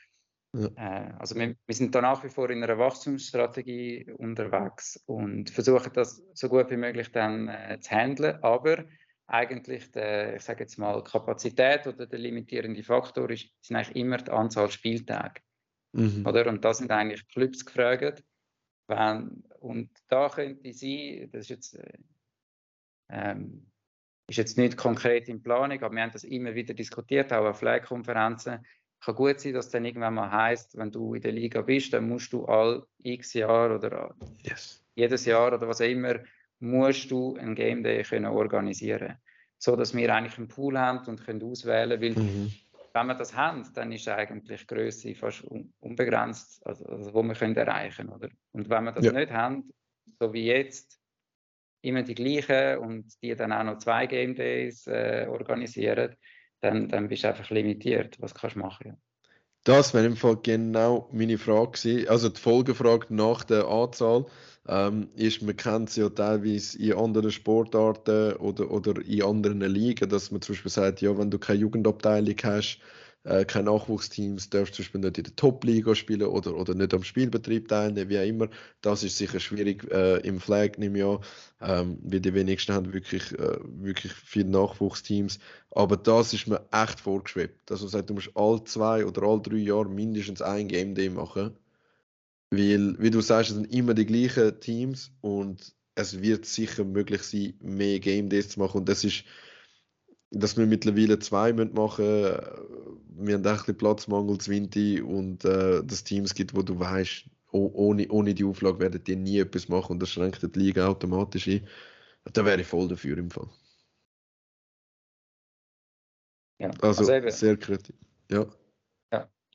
Ja. Äh, also wir, wir, sind da nach wie vor in einer Wachstumsstrategie unterwegs und versuchen das so gut wie möglich dann äh, zu handeln, aber eigentlich der, ich sage jetzt mal, Kapazität oder der limitierende Faktor ist, sind eigentlich immer die Anzahl Spieltage. Mhm. Oder? Und da sind eigentlich Clubs gefragt. Wenn, und da könnte sein, das ist jetzt, äh, ähm, ist jetzt nicht konkret in Planung, aber wir haben das immer wieder diskutiert, auch auf Flag-Konferenzen. Kann gut sein, dass dann irgendwann mal heißt, wenn du in der Liga bist, dann musst du all x Jahre oder yes. jedes Jahr oder was auch immer, musst du ein Game Day können organisieren so dass wir eigentlich einen Pool haben und können auswählen, weil mhm. Wenn wir das haben, dann ist eigentlich die Größe fast unbegrenzt, also, also wo wir können erreichen, oder? Und wenn wir das ja. nicht haben, so wie jetzt, immer die gleichen und die dann auch noch zwei Game Days äh, organisieren, dann, dann bist du einfach limitiert. Was kannst du machen? Ja. Das wäre im Fall genau meine Frage gewesen. Also die Folgefrage nach der Anzahl ähm, ist, man kennt es ja teilweise in anderen Sportarten oder, oder in anderen Ligen, dass man zum Beispiel sagt, ja, wenn du keine Jugendabteilung hast, äh, keine Nachwuchsteams, darfst zum Beispiel nicht in der Top-Liga spielen oder, oder nicht am Spielbetrieb teilnehmen, wie auch immer. Das ist sicher schwierig äh, im Flag, ich an, ähm, weil die wenigsten haben wirklich, äh, wirklich viele Nachwuchsteams. Aber das ist mir echt vorgeschwebt. Dass man sagt, du musst alle zwei oder alle drei Jahre mindestens ein Game Day machen. Weil, wie du sagst, es sind immer die gleichen Teams und es wird sicher möglich sein, mehr Game Days zu machen. Und das ist dass wir mittlerweile zwei machen müssen. Wir haben bisschen Platzmangel zu Winter und äh, dass Teams gibt, wo du weißt, ohne, ohne die Auflage werden die nie etwas machen und das schränkt die Liga automatisch ein. Da wäre ich voll dafür im Fall. Ja, also, also sehr kreativ. Ja.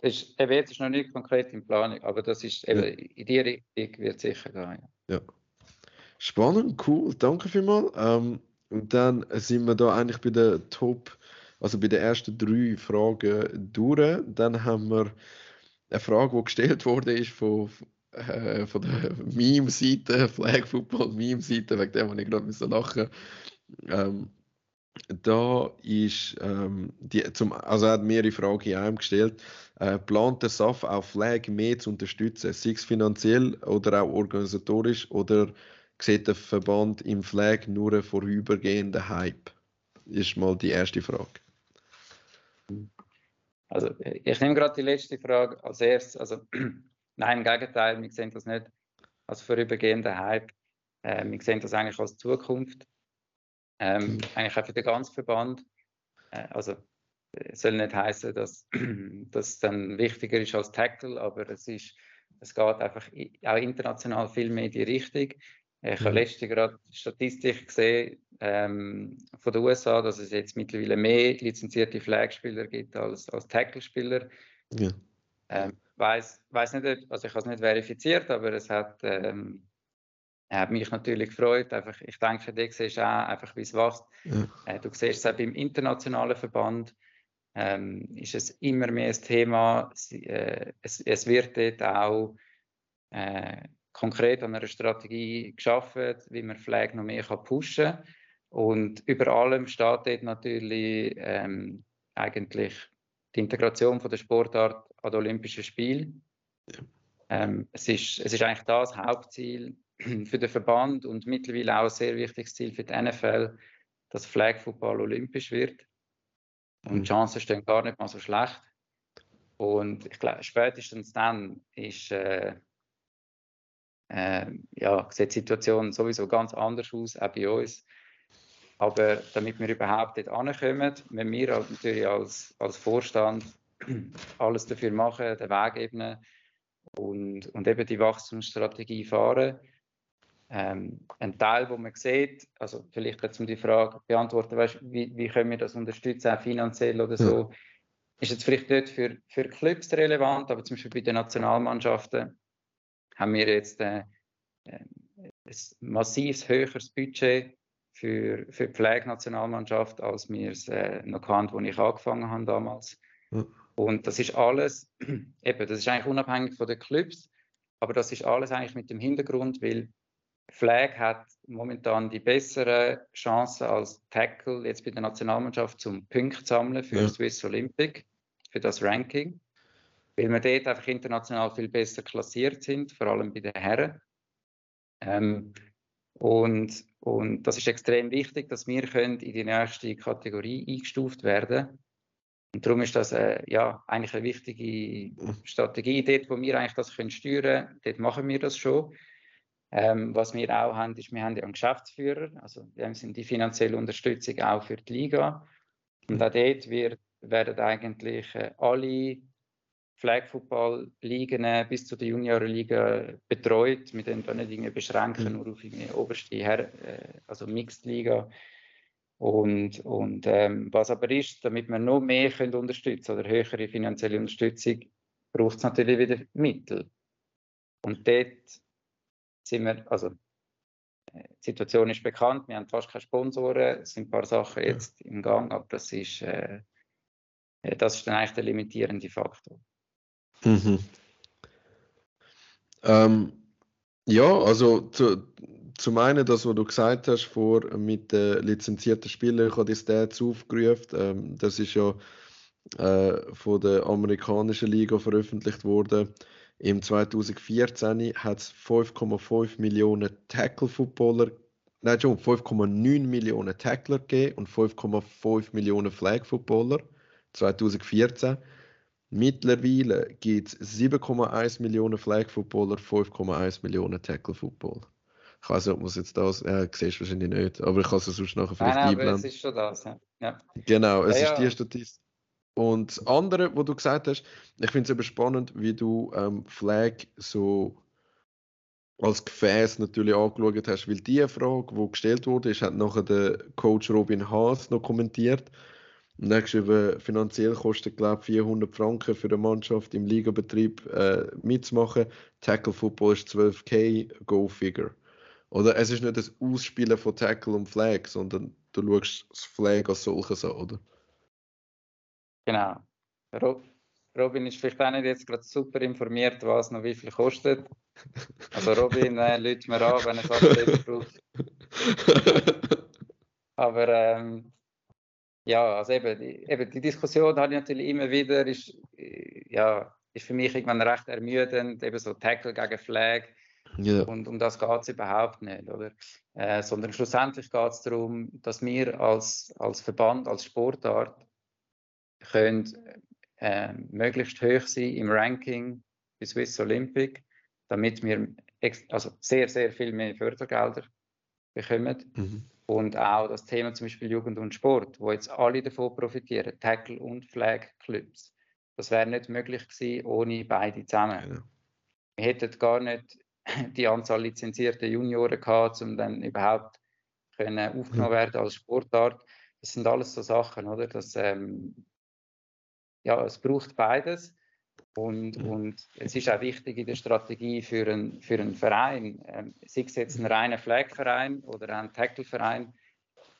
Ist, eben jetzt ist noch nicht konkret in Planung, aber das ist eben, ja. in die Richtung wird sicher gehen. Ja. ja. Spannend, cool, danke vielmals. Ähm, und dann sind wir da eigentlich bei der Top, also bei den ersten drei Fragen durch. Dann haben wir eine Frage, die gestellt wurde, ist von, äh, von der Meme-Seite, Flag Football Meme-Seite, wegen der muss ich gerade lachen. Ähm, da ist ähm, die, zum, also er hat mehrere Fragen in einem gestellt. Äh, plant der SAF auch Flag mehr zu unterstützen, sei es finanziell oder auch organisatorisch oder sieht der Verband im Flag nur einen vorübergehenden Hype? Ist mal die erste Frage. Also ich nehme gerade die letzte Frage als erstes. Also nein, im Gegenteil, wir sehen das nicht als vorübergehender Hype. Äh, wir sehen das eigentlich als Zukunft. Ähm, mhm. Eigentlich auch für den ganzen Verband. Äh, also es soll nicht heißen, dass das dann wichtiger ist als Tackle, aber es ist, es geht einfach auch international viel mehr in die Richtung. Ich habe mhm. letztens gerade Statistik gesehen ähm, von den USA, dass es jetzt mittlerweile mehr lizenzierte Flagspieler gibt als, als Tackle-Spieler. Ja. Ähm, weiß, weiß nicht, also ich habe es nicht verifiziert, aber es hat, ähm, hat mich natürlich gefreut. Einfach, ich denke, du siehst auch einfach, wie es wächst. Ja. Äh, du siehst es auch beim internationalen Verband. Ähm, ist es immer mehr ein Thema. Äh, es, es, wird dort auch äh, konkret an einer Strategie geschaffen, wie man Flag noch mehr kann pushen kann. Und über allem steht dort natürlich ähm, eigentlich die Integration von der Sportart an Olympischen Spielen. Ähm, es, ist, es ist eigentlich das Hauptziel für den Verband und mittlerweile auch ein sehr wichtiges Ziel für die NFL, dass Flag Football olympisch wird. Und die mhm. Chancen stehen gar nicht mal so schlecht. Und ich glaube, spätestens dann ist äh, äh, ja, sieht die Situation sowieso ganz anders aus, auch bei uns. Aber damit wir überhaupt dort ankommen, wenn wir halt natürlich als, als Vorstand alles dafür machen, den Weg ebnen und, und eben die Wachstumsstrategie fahren. Ähm, ein Teil, wo man sieht, also vielleicht jetzt um die Frage beantworten, weißt, wie, wie können wir das unterstützen, auch finanziell oder so, ja. ist jetzt vielleicht nicht für, für Clubs relevant, aber zum Beispiel bei den Nationalmannschaften haben wir jetzt äh, äh, ein massiv höheres Budget für, für die Pflegenationalmannschaft, als wir es äh, noch kannten, als ich angefangen habe damals. Ja. Und das ist alles, eben, das ist eigentlich unabhängig von den Clubs, aber das ist alles eigentlich mit dem Hintergrund, weil Flag hat momentan die bessere Chance als Tackle jetzt bei der Nationalmannschaft zum Punkt sammeln für ja. Swiss Olympic, für das Ranking, weil wir dort einfach international viel besser klassiert sind, vor allem bei den Herren. Ähm, und, und das ist extrem wichtig, dass wir können in die nächste Kategorie eingestuft werden. Und darum ist das äh, ja, eigentlich eine wichtige Strategie. Dort, wo wir eigentlich das können steuern können, dort machen wir das schon. Ähm, was wir auch haben, ist, wir haben ja einen Geschäftsführer, also wir sind die finanzielle Unterstützung auch für die Liga. Und auch dort wird, werden eigentlich äh, alle Flag Football Ligen äh, bis zu der Juniorenliga betreut. Wir können da nicht irgendwie beschränken, mhm. nur auf die oberste Her äh, also Mixed Liga. Und, und ähm, was aber ist, damit wir noch mehr können unterstützen oder höhere finanzielle Unterstützung, braucht es natürlich wieder Mittel. Und dort sind wir, also äh, die Situation ist bekannt, wir haben fast keine Sponsoren, es sind ein paar Sachen jetzt im Gang, aber das ist, äh, äh, das ist dann eigentlich der limitierende Faktor. Mhm. Ähm, ja, also zu, zum einen das, was du gesagt hast, vor mit den lizenzierten Spielern, ich habe die Stats aufgerufen, ähm, das ist ja äh, von der amerikanischen Liga veröffentlicht worden. Im 2014 hat es 5,5 Millionen Tackle-Footballer, nein schon, 5,9 Millionen Tackler gegeben und 5,5 Millionen Flag-Footballer 2014. Mittlerweile gibt es 7,1 Millionen Flag-Footballer, 5,1 Millionen Tackle-Footballer. Ich weiß nicht, ob man es jetzt das, ja, siehst wahrscheinlich nicht, aber ich kann es sonst nachher vielleicht Nein, einblenden. Aber es ist schon das, ja. ja. Genau, es ja, ist die Statistik. Und das andere, was du gesagt hast, ich finde es eben spannend, wie du ähm, Flag so als Gefäß natürlich angeschaut hast, weil die Frage, die gestellt wurde, ist, hat nachher der Coach Robin Haas noch kommentiert. Und er geschrieben, finanziell kostet, glaube ich, 400 Franken für eine Mannschaft im Ligabetrieb äh, mitzumachen. Tackle Football ist 12k, go figure. Oder es ist nicht das Ausspielen von Tackle und Flag, sondern du schaust das Flag als solches an, oder? Genau. Robin ist vielleicht auch nicht jetzt gerade super informiert, was noch wie viel kostet. Also Robin, äh, lügt mir an, wenn es alles braucht. Aber ähm, ja, also eben die, eben die Diskussion habe ich natürlich immer wieder, ist, äh, ja, ist für mich irgendwann recht ermüdend, eben so Tackle gegen Flag. Yeah. Und um das geht es überhaupt nicht, oder? Äh, sondern schlussendlich geht es darum, dass wir als, als Verband, als Sportart können äh, möglichst hoch sein im Ranking bei Swiss Olympic, damit wir also sehr, sehr viel mehr Fördergelder bekommen. Mhm. Und auch das Thema zum Beispiel Jugend und Sport, wo jetzt alle davon profitieren, Tackle und Flag Clubs. Das wäre nicht möglich gewesen ohne beide zusammen. Genau. Wir hätten gar nicht die Anzahl lizenzierter Junioren gehabt, um dann überhaupt können aufgenommen werden als Sportart. Das sind alles so Sachen, oder? Dass, ähm, ja, es braucht beides. Und, mhm. und es ist auch wichtig in der Strategie für, ein, für einen Verein, ähm, sei es jetzt ein reiner Flag-Verein oder ein Tackle-Verein,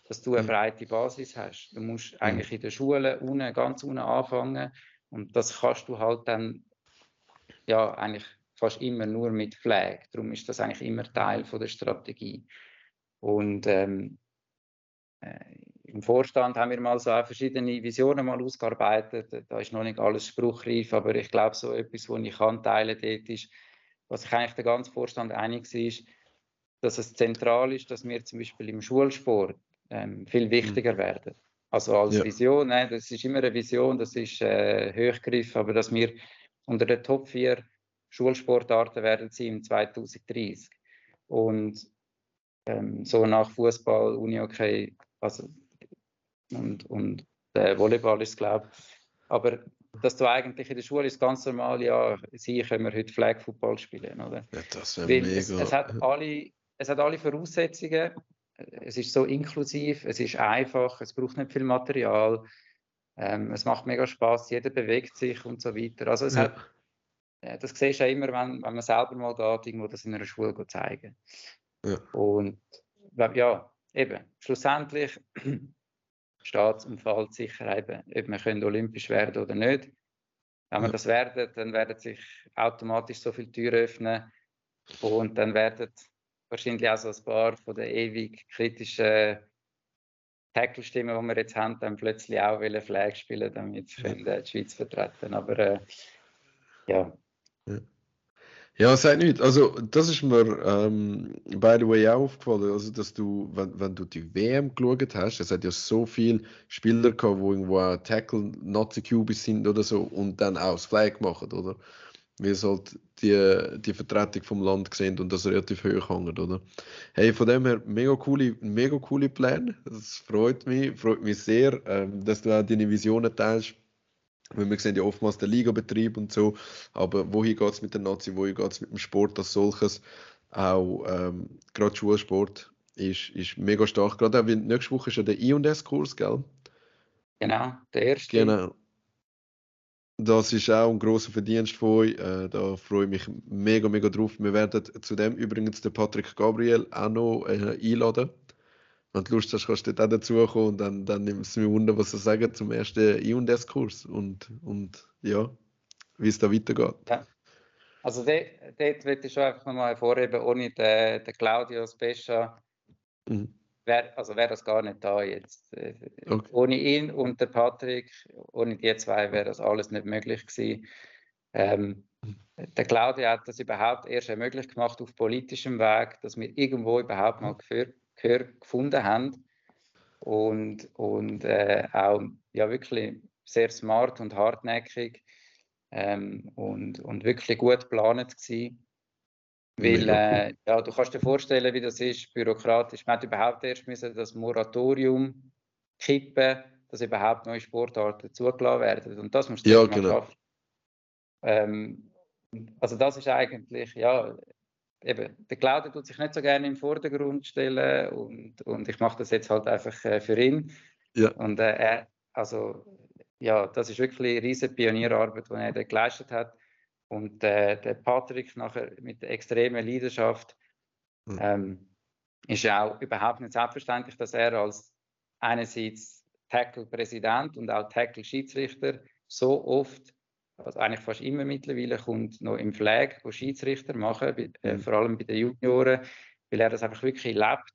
dass du eine breite Basis hast. Du musst eigentlich in der Schule unten, ganz unten anfangen und das kannst du halt dann ja eigentlich fast immer nur mit Flag. Darum ist das eigentlich immer Teil von der Strategie. Und ähm, äh, im Vorstand haben wir mal so auch verschiedene Visionen mal ausgearbeitet. Da ist noch nicht alles spruchreif, aber ich glaube, so etwas, was ich kann teilen dort ist, was sich eigentlich der ganze Vorstand einig ist, dass es zentral ist, dass wir zum Beispiel im Schulsport ähm, viel mhm. wichtiger mhm. werden. Also als ja. Vision, ne, das ist immer eine Vision, das ist äh, Höchgriff, aber dass wir unter den Top 4 Schulsportarten werden sie im 2030. Und ähm, so nach Fußball, Unihockey, also und, und äh, Volleyball ist, glaube ich. Aber dass du eigentlich in der Schule ist ganz normal, ja, sie können wir heute Flag Football spielen, oder? Ja, das wäre mega. Es, es, hat alle, es hat alle Voraussetzungen. Es ist so inklusiv, es ist einfach, es braucht nicht viel Material. Ähm, es macht mega Spaß, jeder bewegt sich und so weiter. Also es ja. hat, äh, das siehst du ja immer, wenn, wenn man selber mal geht, irgendwo das in einer Schule zeigen. Ja. Und ja, eben, schlussendlich steht sicher eben, ob wir können olympisch werden oder nicht. Wenn wir das werden, dann werden sich automatisch so viele Türen öffnen und dann werden wahrscheinlich auch so ein paar von den ewig kritischen Tackle-Stimmen, die wir jetzt haben, dann plötzlich auch Flag spielen, damit sie ja. die Schweiz vertreten. Aber äh, ja. Ja, sag nicht. Also, das ist mir, ähm, by the way, auch aufgefallen. Also, dass du, wenn, wenn du die WM geschaut hast, es hat ja so viele Spieler gehabt, die irgendwo Tackle Nazi Cubis sind oder so und dann auch das Flag machen, oder? Wie es halt die, die Vertretung vom Land gesehen und das relativ hoch hängt, oder? Hey, von dem her, mega coole, mega coole Pläne. Das freut mich, freut mich sehr, ähm, dass du auch deine Visionen teilst weil wir sehen ja oftmals den Ligabetrieb und so, aber wohin geht es mit der Nazi, wohin geht es mit dem Sport als solches? Auch ähm, gerade Schulsport ist, ist mega stark. Gerade auch, weil nächste Woche ist ja der I&S-Kurs, gell? Genau, der erste. Genau. Das ist auch ein großer Verdienst von euch. Äh, da freue ich mich mega, mega drauf. Wir werden zudem übrigens den Patrick Gabriel auch noch äh, einladen. Wenn du Lust hast, kannst du dort auch dazukommen und dann, dann nimmt es mich wunder, was sie sagen zum ersten I&S-Kurs und, und ja, wie es da weitergeht. Ja. Also dort, dort würde ich schon einfach nochmal hervorheben, ohne den, den Claudio Spescia mhm. wäre also wär das gar nicht da jetzt. Äh, okay. Ohne ihn und den Patrick, ohne die zwei wäre das alles nicht möglich gewesen. Ähm, mhm. der Claudio hat das überhaupt erst möglich gemacht auf politischem Weg, dass wir irgendwo überhaupt mal geführt Gehör gefunden haben und, und äh, auch ja, wirklich sehr smart und hartnäckig ähm, und, und wirklich gut geplant gewesen. Weil äh, ja, du kannst dir vorstellen, wie das ist, bürokratisch. Man hat überhaupt erst müssen das Moratorium kippen, dass überhaupt neue Sportarten zugelassen werden. Und das musst du ja, genau. schaffen. Ähm, also das ist eigentlich, ja, eben, der Claudio tut sich nicht so gerne im Vordergrund stellen und, und ich mache das jetzt halt einfach äh, für ihn. Ja. Und äh, er, also, ja, das ist wirklich eine riesige Pionierarbeit, die er da geleistet hat. Und äh, der Patrick nachher mit der extremen Leidenschaft mhm. ähm, ist ja auch überhaupt nicht selbstverständlich, dass er als einerseits Tackle-Präsident und auch Tackle-Schiedsrichter so oft also eigentlich fast immer mittlerweile, kommt noch im Flag, wo Schiedsrichter machen, bei, äh, mhm. vor allem bei den Junioren, weil er das einfach wirklich lebt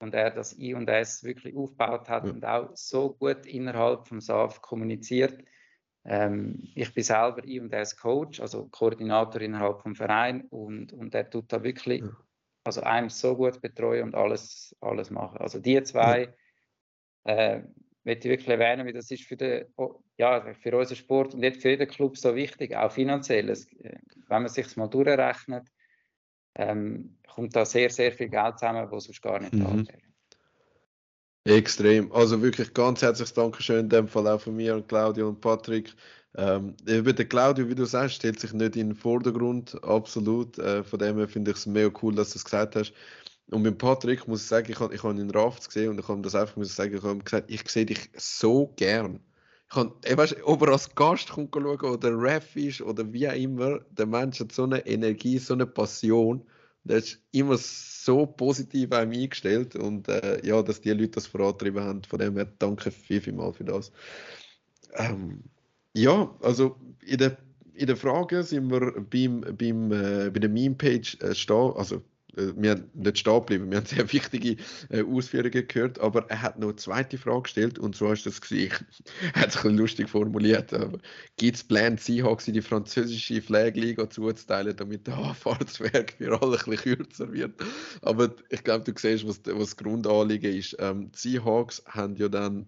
und er das I und S wirklich aufgebaut hat mhm. und auch so gut innerhalb vom SAF kommuniziert. Ähm, ich bin selber I und S Coach, also Koordinator innerhalb vom Verein und, und er tut da wirklich, mhm. also einem so gut betreuen und alles, alles machen. Also die zwei, äh, möchte ich wirklich erwähnen, wie das ist für, den, ja, für unseren Sport und nicht für jeden Club so wichtig, auch finanziell. Es, äh, wenn man sich mal durchrechnet, ähm, kommt da sehr, sehr viel Geld zusammen, was sonst gar nicht mhm. da wäre. Extrem. Also wirklich ganz herzliches Dankeschön in dem Fall auch von mir und Claudio und Patrick. Ähm, über den Claudio, wie du sagst, stellt sich nicht in den Vordergrund, absolut. Äh, von dem her finde ich es mega cool, dass du es gesagt hast. Und mit Patrick muss ich sagen, ich habe ich hab ihn in Rafts gesehen und ich habe das einfach muss sagen, ich habe gesagt, ich sehe dich so gern. Ich kann, ich weiß, ob er als Gast kommt schauen oder Ref ist oder wie auch immer, der Mensch hat so eine Energie, so eine Passion. Der ist immer so positiv einem eingestellt und äh, ja, dass die Leute das vorantrieben haben. Von dem her danke viel, viel mal für das. Ähm, ja, also in der, in der Frage sind wir beim, beim, äh, bei der Meme-Page äh, stehen, also wir haben nicht stehen geblieben, wir haben sehr wichtige äh, Ausführungen gehört, aber er hat noch eine zweite Frage gestellt und zwar ist das gewesen, er hat es ein lustig formuliert, aber gibt es Pläne, Seahawks in die französische Flag-Liga zuzuteilen, damit der Anfahrtswerk für alle ein bisschen kürzer wird? Aber ich glaube, du siehst, was, was das Grundanliegen ist. Ähm, die Seahawks haben ja dann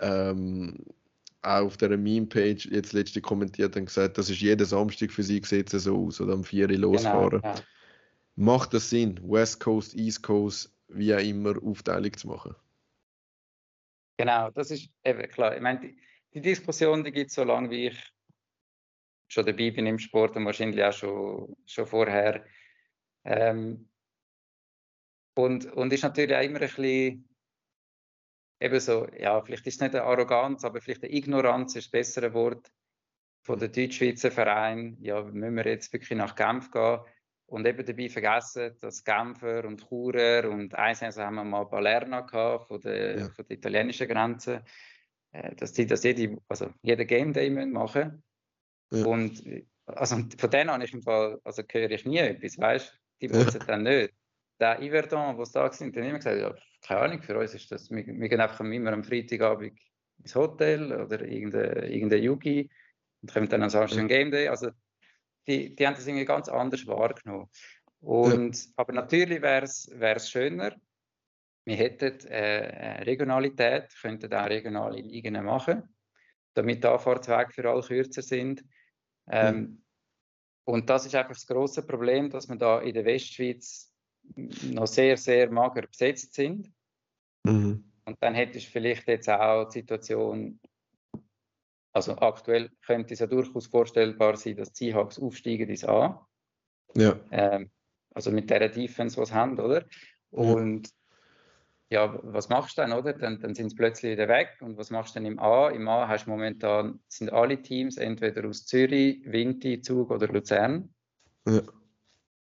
ähm, auch auf der Meme-Page jetzt letzte kommentiert und gesagt, das ist jeden Samstag für sie sieht so aus oder am 4 Uhr genau, losfahren. Genau, ja macht es Sinn, West Coast, East Coast, wie auch immer, Aufteilung zu machen? Genau, das ist eben klar. Ich meine, die, die Diskussion, die gibt es so lange, wie ich schon dabei bin im Sport und wahrscheinlich auch schon, schon vorher. Ähm, und, und ist natürlich auch immer ein bisschen eben so, ja, vielleicht ist es nicht eine Arroganz, aber vielleicht eine Ignoranz ist das bessere Wort von der Deutschschweizer Verein. Ja, müssen wir jetzt wirklich nach Genf gehen? Und eben dabei vergessen, dass Genfer und Churer und eins haben wir mal Palermo gehabt, von der, ja. von der italienischen Grenze, äh, dass die das jede, also jeden Game Day machen ja. Und also von denen habe ich im Fall, also höre ich nie etwas, weißt Die wissen ja. dann nicht. der Iverdon, wo sie da sind, haben immer gesagt, ja, keine Ahnung, für uns ist das, wir, wir gehen einfach immer am Freitagabend ins Hotel oder irgendein, Yugi und kommen dann am Samstag ein Game Day. Also die, die haben das irgendwie ganz anders wahrgenommen. Und, ja. Aber natürlich wäre es schöner, wir hätten äh, Regionalität, könnten auch regionale Ligen machen, damit die Anfahrtswege für alle kürzer sind. Ähm, mhm. Und das ist einfach das große Problem, dass wir da in der Westschweiz noch sehr, sehr mager besetzt sind. Mhm. Und dann hättest du vielleicht jetzt auch die Situation, also aktuell könnte es ja durchaus vorstellbar sein, dass die Seahawks aufsteigen ins A. Ja. Ähm, also mit der Defense, die sie haben, oder? Und ja. ja, was machst du dann, oder? Dann, dann sind sie plötzlich wieder weg. Und was machst du dann im A? Im A hast du momentan, sind alle Teams entweder aus Zürich, Winti, Zug oder Luzern. Ja.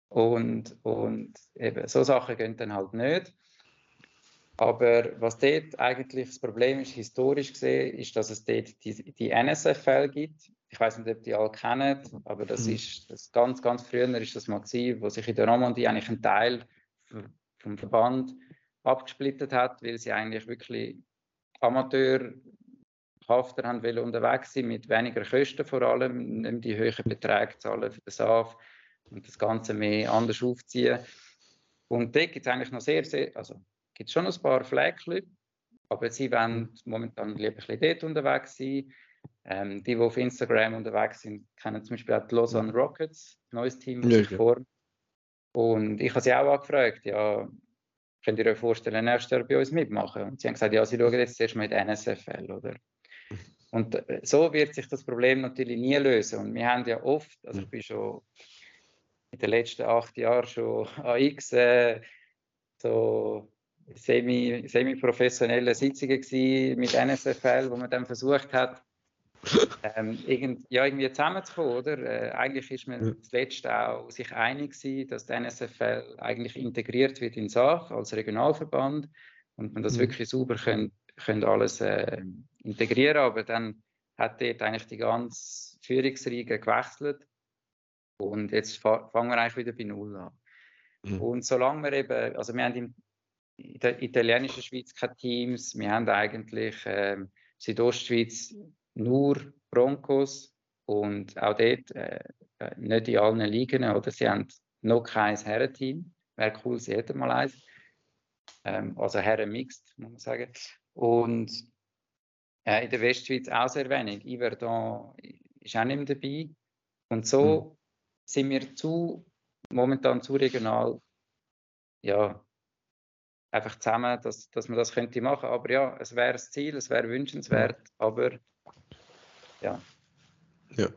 Und, und eben, so Sachen gehen dann halt nicht. Aber was dort eigentlich das Problem ist, historisch gesehen, ist, dass es dort die, die NSFL gibt. Ich weiß nicht, ob die alle kennen, aber das mhm. ist das ganz, ganz früher ist das mal gewesen, wo sich in der Romandie eigentlich ein Teil vom Verband abgesplittet hat, weil sie eigentlich wirklich Amateurhafter haben wollen unterwegs sein mit weniger Kosten vor allem, nicht die höheren Beträge zahlen für den SAF und das Ganze mehr anders aufziehen. Und dort gibt es eigentlich noch sehr, sehr, also gibt schon ein paar Flagclubs, aber sie wollen momentan lieber ein bisschen dort unterwegs sein. Ähm, die, die auf Instagram unterwegs sind, kennen zum Beispiel auch die Lausanne Rockets, ein neues Team, das sich formt. Und ich habe sie auch angefragt, ja, könnt ihr euch vorstellen, nächstes Jahr bei uns mitmachen? Und sie haben gesagt, ja, sie schauen jetzt erst mal in die NSFL, oder? Und äh, so wird sich das Problem natürlich nie lösen. Und wir haben ja oft, also ich bin schon in den letzten acht Jahren schon an x äh, so semi, semi-professionelle Sitzungen mit NSFL, wo man dann versucht hat, ähm, irgend, ja, irgendwie zusammenzukommen, oder? Äh, eigentlich ist man das letzte auch sich einig gewesen, dass die NSFL eigentlich integriert wird in SAF als Regionalverband und man das mhm. wirklich sauber können, können alles äh, integrieren, aber dann hat dort eigentlich die ganze Führungsriege gewechselt und jetzt fangen wir eigentlich wieder bei Null an. Mhm. Und solange wir eben, also wir haben im in der italienischen Schweiz keine Teams. Wir haben eigentlich ähm, Südostschweiz nur Broncos und auch dort äh, äh, nicht in allen Ligen. Oder sie haben noch kein Herrenteam. Wäre cool, sie hätten mal eins. Ähm, also Herren Mixed, muss man sagen. Und äh, in der Westschweiz auch sehr wenig. Iverdon ist auch nicht dabei. Und so mhm. sind wir zu, momentan zu regional ja, einfach zusammen, dass, dass man das könnte machen. Aber ja, es wäre das Ziel, es wäre wünschenswert, aber ja. Ja.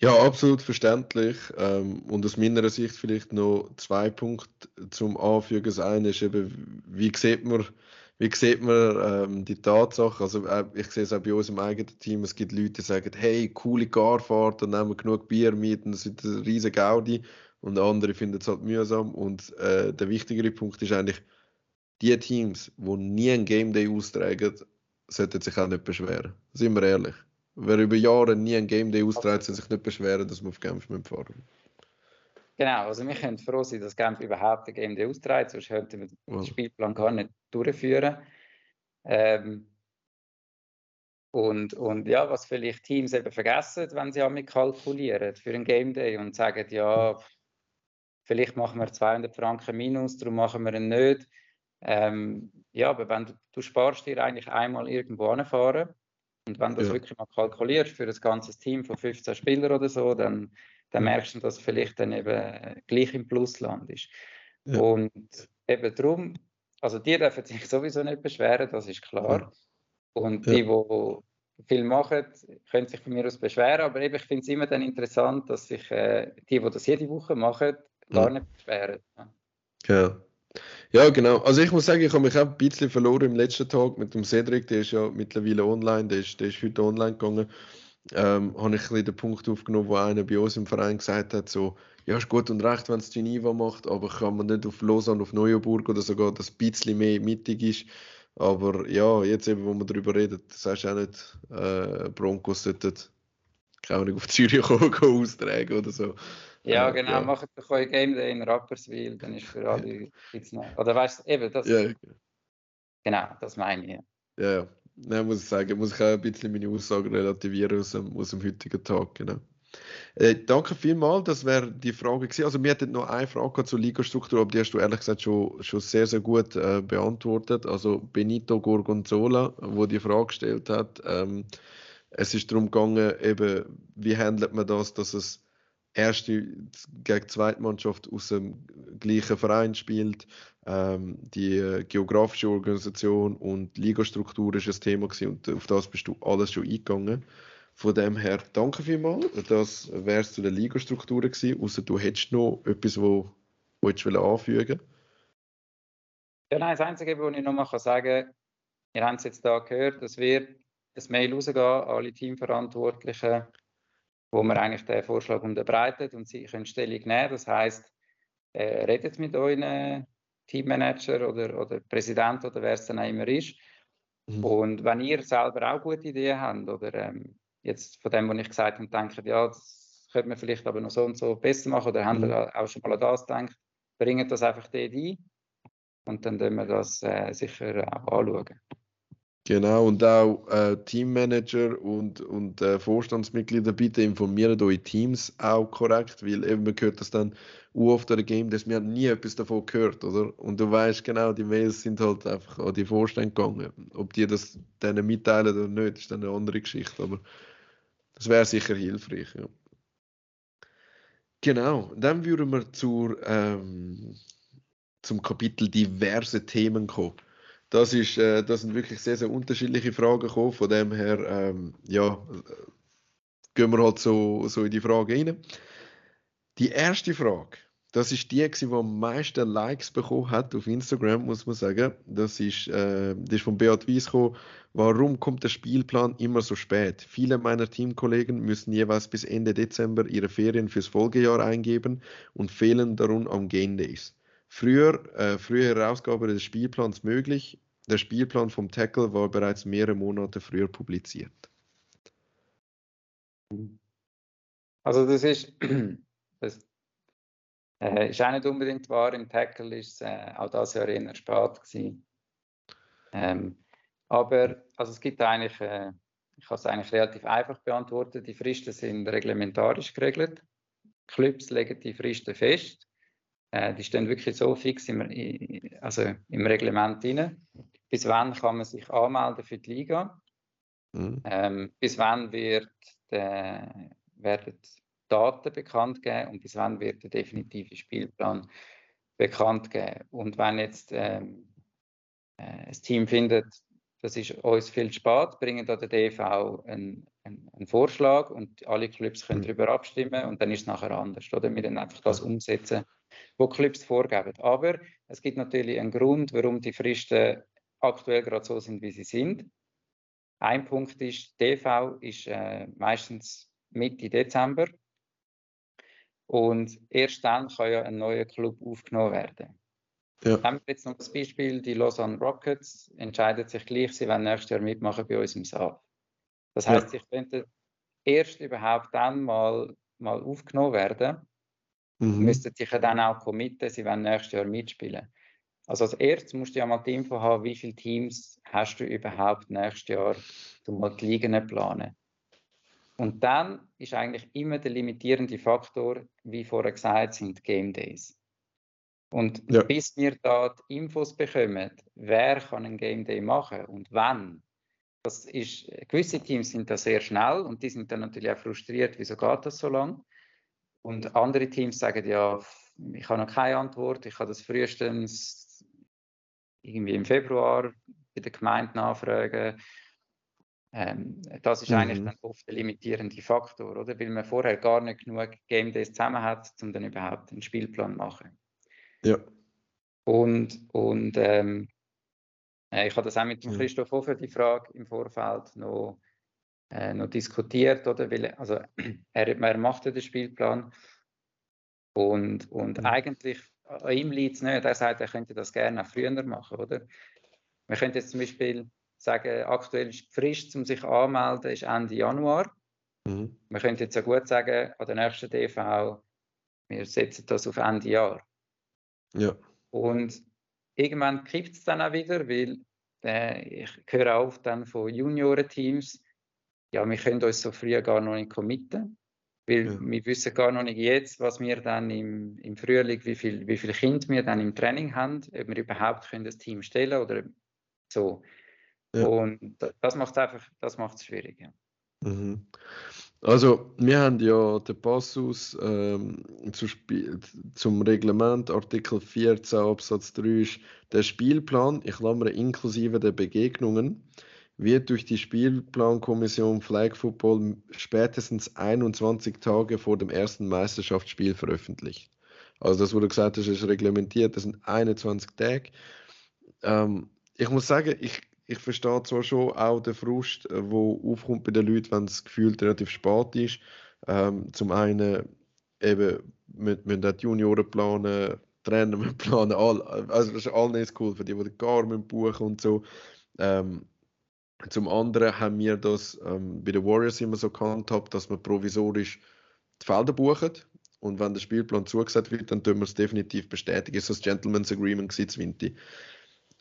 Ja, absolut verständlich. Ähm, und aus meiner Sicht vielleicht noch zwei Punkte zum Anfügen. Das eine ist eben, wie sieht man, wie sieht man ähm, die Tatsache? Also, äh, ich sehe es auch bei uns im eigenen Team. Es gibt Leute, die sagen: Hey, coole Garfahrt, dann nehmen wir genug Bier mit und das ist ein riesiger Gaudi und andere finden es halt mühsam. Und äh, der wichtigere Punkt ist eigentlich, die Teams, die nie ein Game Day austragen, sollten sich auch nicht beschweren. Sind wir ehrlich. Wer über Jahre nie ein Game Day austrägt, soll sich nicht beschweren, dass wir auf Genf fahren müssen. Genau, also wir können froh sein, dass Genf überhaupt ein Game Day austrägt, sonst könnten wir den Spielplan gar nicht durchführen. Ähm, und, und ja, was vielleicht Teams eben vergessen, wenn sie damit kalkulieren für ein Game Day und sagen, ja, vielleicht machen wir 200 Franken minus, darum machen wir ihn nicht. Ähm, ja, aber wenn du, du sparst dir eigentlich einmal irgendwo anfahren und wenn du das ja. wirklich mal kalkulierst für das ganze Team von 15 Spielern oder so, dann, dann merkst du, dass vielleicht dann eben gleich im Plusland ist. Ja. Und eben darum, also die dürfen sich sowieso nicht beschweren, das ist klar. Ja. Und die, die viel machen, können sich von mir aus beschweren, aber eben, ich finde es immer dann interessant, dass sich äh, die, die das jede Woche machen, gar nicht beschweren. Ja. Ja, genau. Also ich muss sagen, ich habe mich auch ein bisschen verloren im letzten Tag mit dem Cedric, der ist ja mittlerweile online, der ist, der ist heute online gegangen. Ähm, habe ich ein bisschen den Punkt aufgenommen, wo einer bei uns im Verein gesagt hat, so, ja, ist gut und recht, wenn es Geneva macht, aber kann man nicht auf Lausanne, auf Neuenburg oder sogar das ein bisschen mehr mittig ist. Aber ja, jetzt eben, wo wir darüber reden, das heißt auch nicht, äh, Broncos sollten keine Ahnung, auf Zürich austragen oder so. Ja, genau, ja. macht doch ein Game Day in Rapperswil, dann ist für alle gibt's noch. Oder weißt du, eben, das. Ja. Genau, das meine ich. Ja, ja. Nein, muss ich sagen, muss ich auch ein bisschen meine Aussagen relativieren aus dem, aus dem heutigen Tag, genau. Äh, danke vielmals, das wäre die Frage gewesen. Also wir hätten noch eine Frage zur Ligastruktur, aber die hast du ehrlich gesagt schon, schon sehr, sehr gut äh, beantwortet. Also Benito Gorgonzola, wo die Frage gestellt hat, ähm, es ist darum gegangen, eben, wie handelt man das, dass es erste gegen zweite Mannschaft aus dem gleichen Verein spielt. Ähm, die äh, geografische Organisation und Ligastruktur ist ein Thema gewesen und auf das bist du alles schon eingegangen. Von dem her danke vielmals. Das wäre es zu den Ligastrukturen gewesen, außer du hättest noch etwas, wo, wo ich anfügen Ja, nein, das Einzige, was ich noch mal sagen kann, wir haben es jetzt da gehört, es wird ein Mail rausgehen an alle Teamverantwortlichen, wo man eigentlich den Vorschlag unterbreitet und sie können Stellung nehmen. Das heißt, äh, redet mit euren Teammanager oder, oder Präsident oder wer es dann auch immer ist. Mhm. Und wenn ihr selber auch gute Ideen habt oder ähm, jetzt von dem, was ich gesagt habe, denkt, ja, das könnte man vielleicht aber noch so und so besser machen oder mhm. habt auch schon mal an das gedacht, bringt das einfach dort ein und dann können wir das äh, sicher auch anschauen. Genau, und auch äh, Teammanager und, und äh, Vorstandsmitglieder, bitte informieren eure Teams auch korrekt, weil eben man hört das dann oft oder Game, dass wir nie etwas davon gehört, oder? Und du weißt genau, die Mails sind halt einfach an die Vorstände gegangen. Ob die das denen mitteilen oder nicht, ist dann eine andere Geschichte, aber das wäre sicher hilfreich, ja. Genau, dann würden wir zur, ähm, zum Kapitel diverse Themen kommen. Das, ist, äh, das sind wirklich sehr, sehr unterschiedliche Fragen gekommen. Von dem her, ähm, ja, gehen wir halt so, so in die Frage rein. Die erste Frage, das ist die, die am meisten Likes bekommen hat auf Instagram, muss man sagen. Das ist, äh, das ist von Beat Weiss gekommen. Warum kommt der Spielplan immer so spät? Viele meiner Teamkollegen müssen jeweils bis Ende Dezember ihre Ferien fürs Folgejahr eingeben und fehlen darum am Game Days. Früher, äh, frühe Herausgabe des Spielplans möglich. Der Spielplan vom Tackle war bereits mehrere Monate früher publiziert. Also das ist, das äh, ist auch nicht unbedingt wahr. Im Tackle ist äh, auch das Jahr eher spät gewesen. Ähm, aber also es gibt eigentlich, äh, ich kann es eigentlich relativ einfach beantworten. Die Fristen sind reglementarisch geregelt. Clubs legen die Fristen fest. Äh, die stehen wirklich so fix im, also im Reglement drin. Bis wann kann man sich anmelden für die Liga? Mhm. Ähm, bis wann wird der, werden Daten bekannt geben und bis wann wird der definitive Spielplan bekannt geben? Und wenn jetzt ähm, äh, das Team findet, das ist uns viel spät, bringen da der DV einen, einen, einen, Vorschlag und alle Clubs können mhm. darüber abstimmen und dann ist es nachher anders. Oder? Wir dann einfach das umsetzen, wo Clubs vorgeben. Aber es gibt natürlich einen Grund, warum die Fristen aktuell gerade so sind, wie sie sind. Ein Punkt ist, DV ist äh, meistens Mitte Dezember und erst dann kann ja ein neuer Club aufgenommen werden. Ja. Haben wir jetzt noch das Beispiel, die Lausanne Rockets entscheidet sich gleich, sie wollen nächstes Jahr mitmachen bei uns im SAF. Das heißt, ja. ich könnte erst überhaupt dann mal, mal aufgenommen werden, mhm. müssten sich ja dann auch committen, sie wollen nächstes Jahr mitspielen. Also als erstes musst du ja mal die Info haben, wie viele Teams hast du überhaupt nächstes Jahr, um mal die Ligen planen. Und dann ist eigentlich immer der limitierende Faktor, wie vorher gesagt, sind Game Days. Und ja. bis wir da die Infos bekommen, wer kann ein Game Day machen und wann, das ist, gewisse Teams sind da sehr schnell und die sind dann natürlich auch frustriert, wieso geht das so lang? Und andere Teams sagen ja, ich habe noch keine Antwort, ich habe das frühestens irgendwie im Februar bei der Gemeinde nachfragen. Ähm, das ist mhm. eigentlich dann oft der limitierende Faktor, oder? Weil man vorher gar nicht genug Game Days zusammen hat, um dann überhaupt einen Spielplan zu machen. Ja. Und, und ähm, äh, ich habe das auch mit dem Christoph Hofer, die Frage im Vorfeld noch, äh, noch diskutiert, oder? Weil, also, er, er macht ja den Spielplan und, und mhm. eigentlich an ihm liegt es nicht. Er sagt, er könnte das gerne auch früher machen, oder? Man könnte jetzt zum Beispiel sagen, aktuell ist die Frist, um sich anzumelden, ist Ende Januar. Mhm. Man könnte jetzt auch gut sagen, an der nächsten DV, wir setzen das auf Ende Jahr. Ja. Und irgendwann kippt es dann auch wieder, weil äh, ich höre auch dann von Juniorenteams, ja, wir können uns so früh gar noch nicht committen, weil ja. wir wissen gar noch nicht jetzt, was wir dann im, im Frühling, wie viele wie viel Kinder wir dann im Training haben, ob wir überhaupt können das Team stellen oder so. Ja. Und das macht es einfach, das macht es schwierig. Ja. Mhm. Also, wir haben ja den Passus ähm, zu zum Reglement, Artikel 14 Absatz 3 ist der Spielplan, ich klammere inklusive der Begegnungen, wird durch die Spielplankommission Flag Football spätestens 21 Tage vor dem ersten Meisterschaftsspiel veröffentlicht. Also das, wurde gesagt ist reglementiert, das sind 21 Tage. Ähm, ich muss sagen, ich ich verstehe zwar schon auch den Frust, der äh, aufkommt bei den Leuten, wenn es gefühlt relativ spät ist. Ähm, zum einen eben mit, mit den Junioren planen, Trainer mit planen, all, also das ist alles cool für die, die Gar buchen und so. Ähm, zum anderen haben wir das ähm, bei den Warriors immer so gehandhabt, dass man provisorisch die Felder buchen und wenn der Spielplan zugesagt wird, dann tun wir es definitiv bestätigen. Das ist das Gentleman's Agreement gewesen, Winti.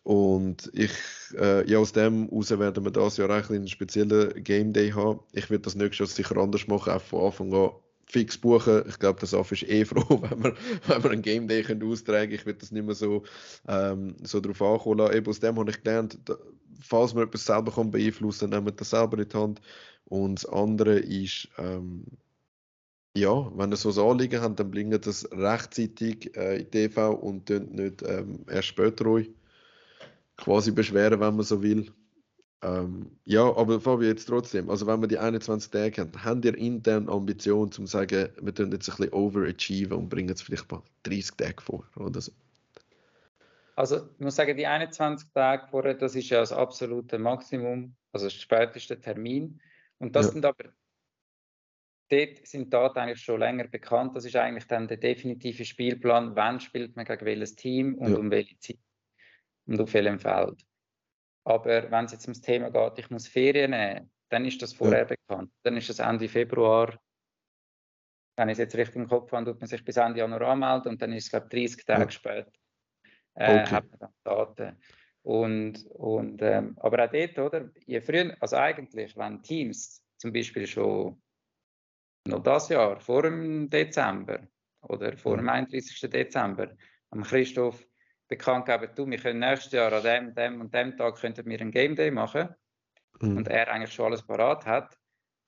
Und ich, äh, ja, aus dem heraus werden wir das Jahr eigentlich einen speziellen Game Day haben. Ich werde das nächstes Jahr sicher anders machen, auch von Anfang an fix buchen. Ich glaube, das ist eh froh, wenn wir, wenn wir einen Game Day können austragen Ich werde das nicht mehr so, ähm, so darauf ankommen lassen. Eben aus dem habe ich gelernt, da, falls man etwas selber kann beeinflussen kann, wir das selber in die Hand. Und das andere ist, ähm, ja, wenn ihr so ein Anliegen habt, dann bringt das rechtzeitig äh, in TV und nicht ähm, erst später euch quasi beschweren, wenn man so will. Ähm, ja, aber Fabio, jetzt trotzdem, also wenn wir die 21 Tage haben, habt ihr intern Ambition, zu sagen, wir tun jetzt ein bisschen overachieven und bringen es vielleicht mal 30 Tage vor oder so? Also ich muss sagen, die 21 Tage vorher, das ist ja das absolute Maximum, also das späteste Termin. Und das ja. sind aber, dort sind Daten eigentlich schon länger bekannt. Das ist eigentlich dann der definitive Spielplan, wann spielt man gegen welches Team und ja. um welche Zeit und auf welchem Feld. Aber wenn es jetzt ums Thema geht, ich muss Ferien nehmen, dann ist das vorher ja. bekannt. Dann ist das Ende Februar. Wenn ich es jetzt richtig im Kopf habe, tut man sich bis Ende Januar anmelden und dann ist es, glaube ich, 30 Tage ja. später, äh, okay. hat man dann Daten. Und, und, ähm, aber auch dort, oder? Je früher, also eigentlich, wenn Teams zum Beispiel schon noch das Jahr, vor dem Dezember oder vor dem 31. Dezember, am Christoph bekannt geben, du, wir können nächstes Jahr an dem, dem und dem Tag könnten wir einen Game Day machen mhm. und er eigentlich schon alles parat hat,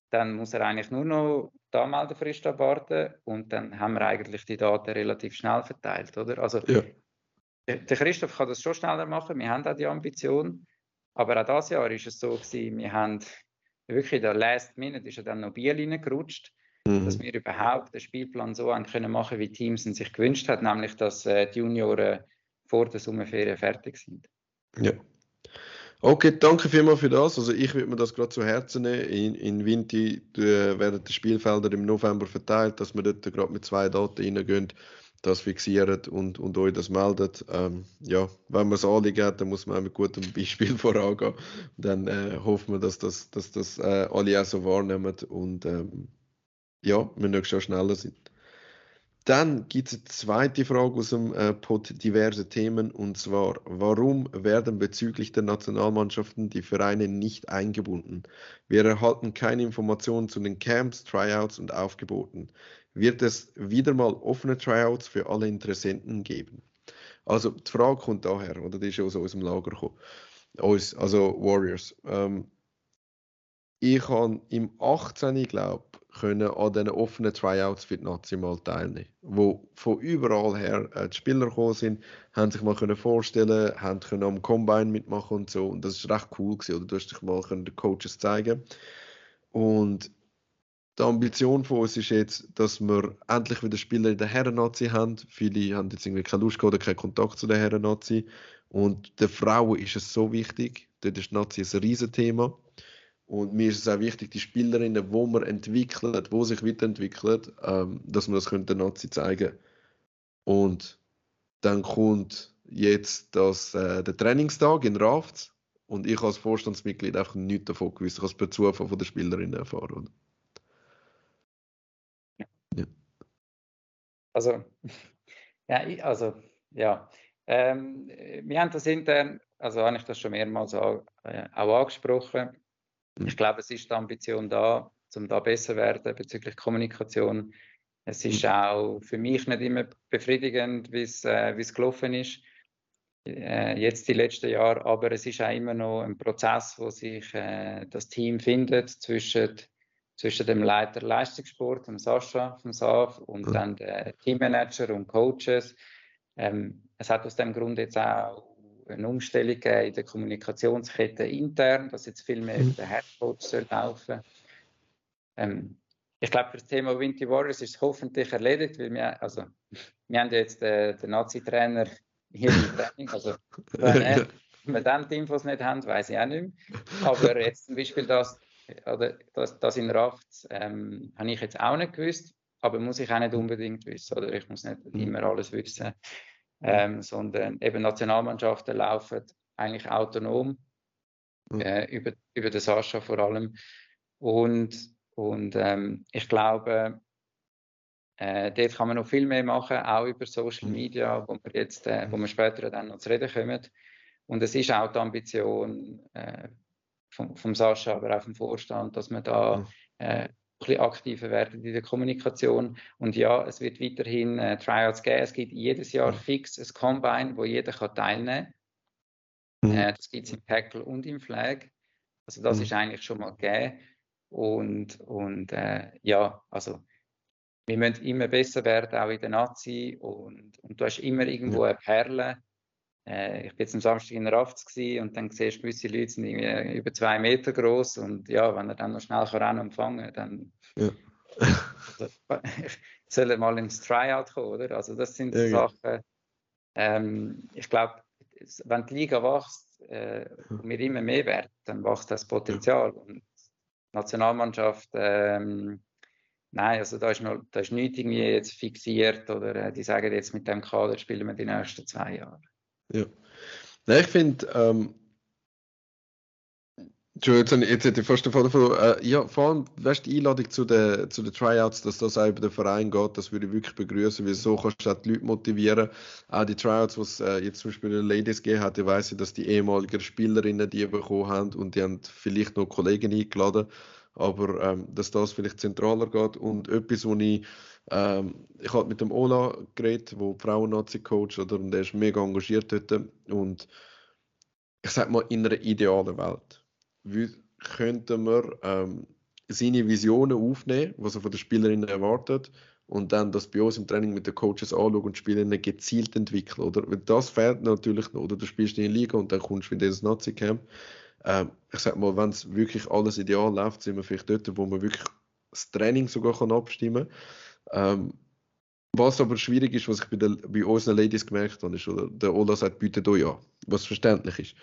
dann muss er eigentlich nur noch die Anmeldefrist abwarten und dann haben wir eigentlich die Daten relativ schnell verteilt, oder? Also ja. der Christoph kann das schon schneller machen, wir haben auch die Ambition, aber auch das Jahr ist es so gewesen, wir haben wirklich der Last Minute ist ja dann noch Bier reingerutscht, mhm. dass wir überhaupt den Spielplan so können machen, wie Teams sich gewünscht hat, nämlich dass äh, die Junioren vor der Sommerferien fertig sind. Ja. Okay, danke vielmals für das. Also ich würde mir das gerade zu Herzen nehmen. In, in Vinti äh, werden die Spielfelder im November verteilt, dass wir dort gerade mit zwei Daten reingehen, das fixieren und, und euch das meldet. Ähm, ja, wenn man es anliegen hat, dann muss man auch mit gutem Beispiel vorangehen. Dann äh, hoffen wir, dass das, dass das äh, alle auch so wahrnehmen und ähm, ja, wir nächstes Jahr schneller sind. Dann gibt es eine zweite Frage aus dem äh, Pod diverse Themen und zwar, warum werden bezüglich der Nationalmannschaften die Vereine nicht eingebunden? Wir erhalten keine Informationen zu den Camps, Tryouts und Aufgeboten. Wird es wieder mal offene Tryouts für alle Interessenten geben? Also die Frage kommt daher, oder die ist aus unserem Lager gekommen. Uns, also Warriors. Ähm, ich habe im 18. glaube können an diesen offenen Tryouts für die Nazi mal teilnehmen. Wo von überall her äh, die Spieler gekommen sind, haben sich mal können vorstellen, haben können am Combine mitmachen und so. Und das ist recht cool gewesen. Oder du hast dich mal den Coaches zeigen. Und die Ambition von uns ist jetzt, dass wir endlich wieder Spieler in der Herren-Nazi haben. Viele haben jetzt irgendwie keine Lust oder keinen Kontakt zu der Herren-Nazi. Und den Frauen ist es so wichtig. Dort ist die Nazi ein Riesenthema. Und mir ist es auch wichtig, die Spielerinnen, wo man entwickelt, wo sich weiterentwickelt, ähm, dass man das könnte Nazi zeigen. Und dann kommt jetzt das, äh, der Trainingstag in Rafts und ich als Vorstandsmitglied einfach nichts davon gewusst. Ich habe es per Zufall von den Spielerinnen erfahren. Ja. Also, ja, ich, also, ja. Ähm, wir haben das intern, also habe ich das schon mehrmals auch, äh, auch angesprochen, ich glaube, es ist die Ambition da, um da besser zu werden bezüglich Kommunikation. Es ist auch für mich nicht immer befriedigend, wie es äh, gelaufen ist äh, jetzt die letzten Jahre, aber es ist auch immer noch ein Prozess, wo sich äh, das Team findet zwischen, zwischen dem Leiter Leistungssport, dem Sascha vom SAF und mhm. dann Teammanager und Coaches. Ähm, es hat aus dem Grund jetzt auch eine Umstellung gegeben in der Kommunikationskette intern, dass jetzt viel mehr mhm. der Headcoach soll laufen. Ähm, ich glaube, für das Thema Winter Warriors ist es hoffentlich erledigt, weil wir, also, wir haben jetzt äh, den Nazi-Trainer hier im Training. Also, wenn, äh, wir dann die Infos nicht haben, weiß ich auch nicht mehr. Aber jetzt zum Beispiel das, oder das, das in Raft ähm, habe ich jetzt auch nicht gewusst, aber muss ich auch nicht unbedingt wissen. Oder ich muss nicht mhm. immer alles wissen. Ähm, sondern eben Nationalmannschaften laufen eigentlich autonom mhm. äh, über, über den Sascha vor allem. Und, und ähm, ich glaube, äh, dort kann man noch viel mehr machen, auch über Social mhm. Media, wo wir jetzt, äh, wo wir später dann noch zu reden kommen. Und es ist auch die Ambition äh, vom, vom Sascha, aber auch vom Vorstand, dass wir da mhm. äh, bisschen aktiver werden in der Kommunikation. Und ja, es wird weiterhin äh, Tryouts geben. Es gibt jedes Jahr mhm. fix ein Combine, wo jeder kann teilnehmen kann. Äh, das gibt es im Tackle und im Flag. Also das ist eigentlich schon mal gegeben. Und, und äh, ja, also wir müssen immer besser werden, auch in der Nazi. Und, und du hast immer irgendwo eine Perle. Äh, ich bin jetzt am Samstag in Rafts und dann siehst du, gewisse Leute sind über zwei Meter groß und ja, wenn er dann noch schnell kann empfangen dann ja. soll er mal ins Tryout kommen, oder? Also das sind ja, Sachen, ähm, ich glaube, wenn die Liga wächst äh, und wir immer mehr werden, dann wächst das Potenzial. Und die Nationalmannschaft ähm, Nein, also da ist, noch, da ist nichts irgendwie jetzt fixiert oder äh, die sagen jetzt mit dem Kader spielen wir die nächsten zwei Jahre. Ja. Nein, ich finde, ähm, jetzt, jetzt hätte ich fast den Fall von, äh, ja, vor allem, weißt die Einladung zu den, zu den Tryouts, dass das auch über den Verein geht, das würde ich wirklich begrüßen, weil so kannst du auch die Leute motivieren. Auch die Tryouts, die es äh, jetzt zum Beispiel in den Ladies gegeben hat, ich weiss, dass die ehemaligen Spielerinnen die bekommen haben und die haben vielleicht noch Kollegen eingeladen aber ähm, dass das vielleicht zentraler geht und etwas, wo ich ähm, ich habe mit dem Ola geredet, wo Frauen-Nazi-Coach oder und der ist mega engagiert dort und ich sag mal in einer idealen Welt wie könnten wir ähm, seine Visionen aufnehmen, was er von den Spielerinnen erwartet und dann das bei uns im Training mit den Coaches anschauen und Spielerinnen gezielt entwickeln, oder? Weil das fehlt natürlich noch, oder? Du spielst in der Liga und dann kommst du wieder ins Nazi-Camp ähm, ich sag mal, wenn es wirklich alles ideal läuft, sind wir vielleicht dort, wo man wirklich das Training sogar kann abstimmen kann. Ähm, was aber schwierig ist, was ich bei, der, bei unseren Ladies gemerkt habe, ist, oder der Ola sagt, bietet euch an, was verständlich ist.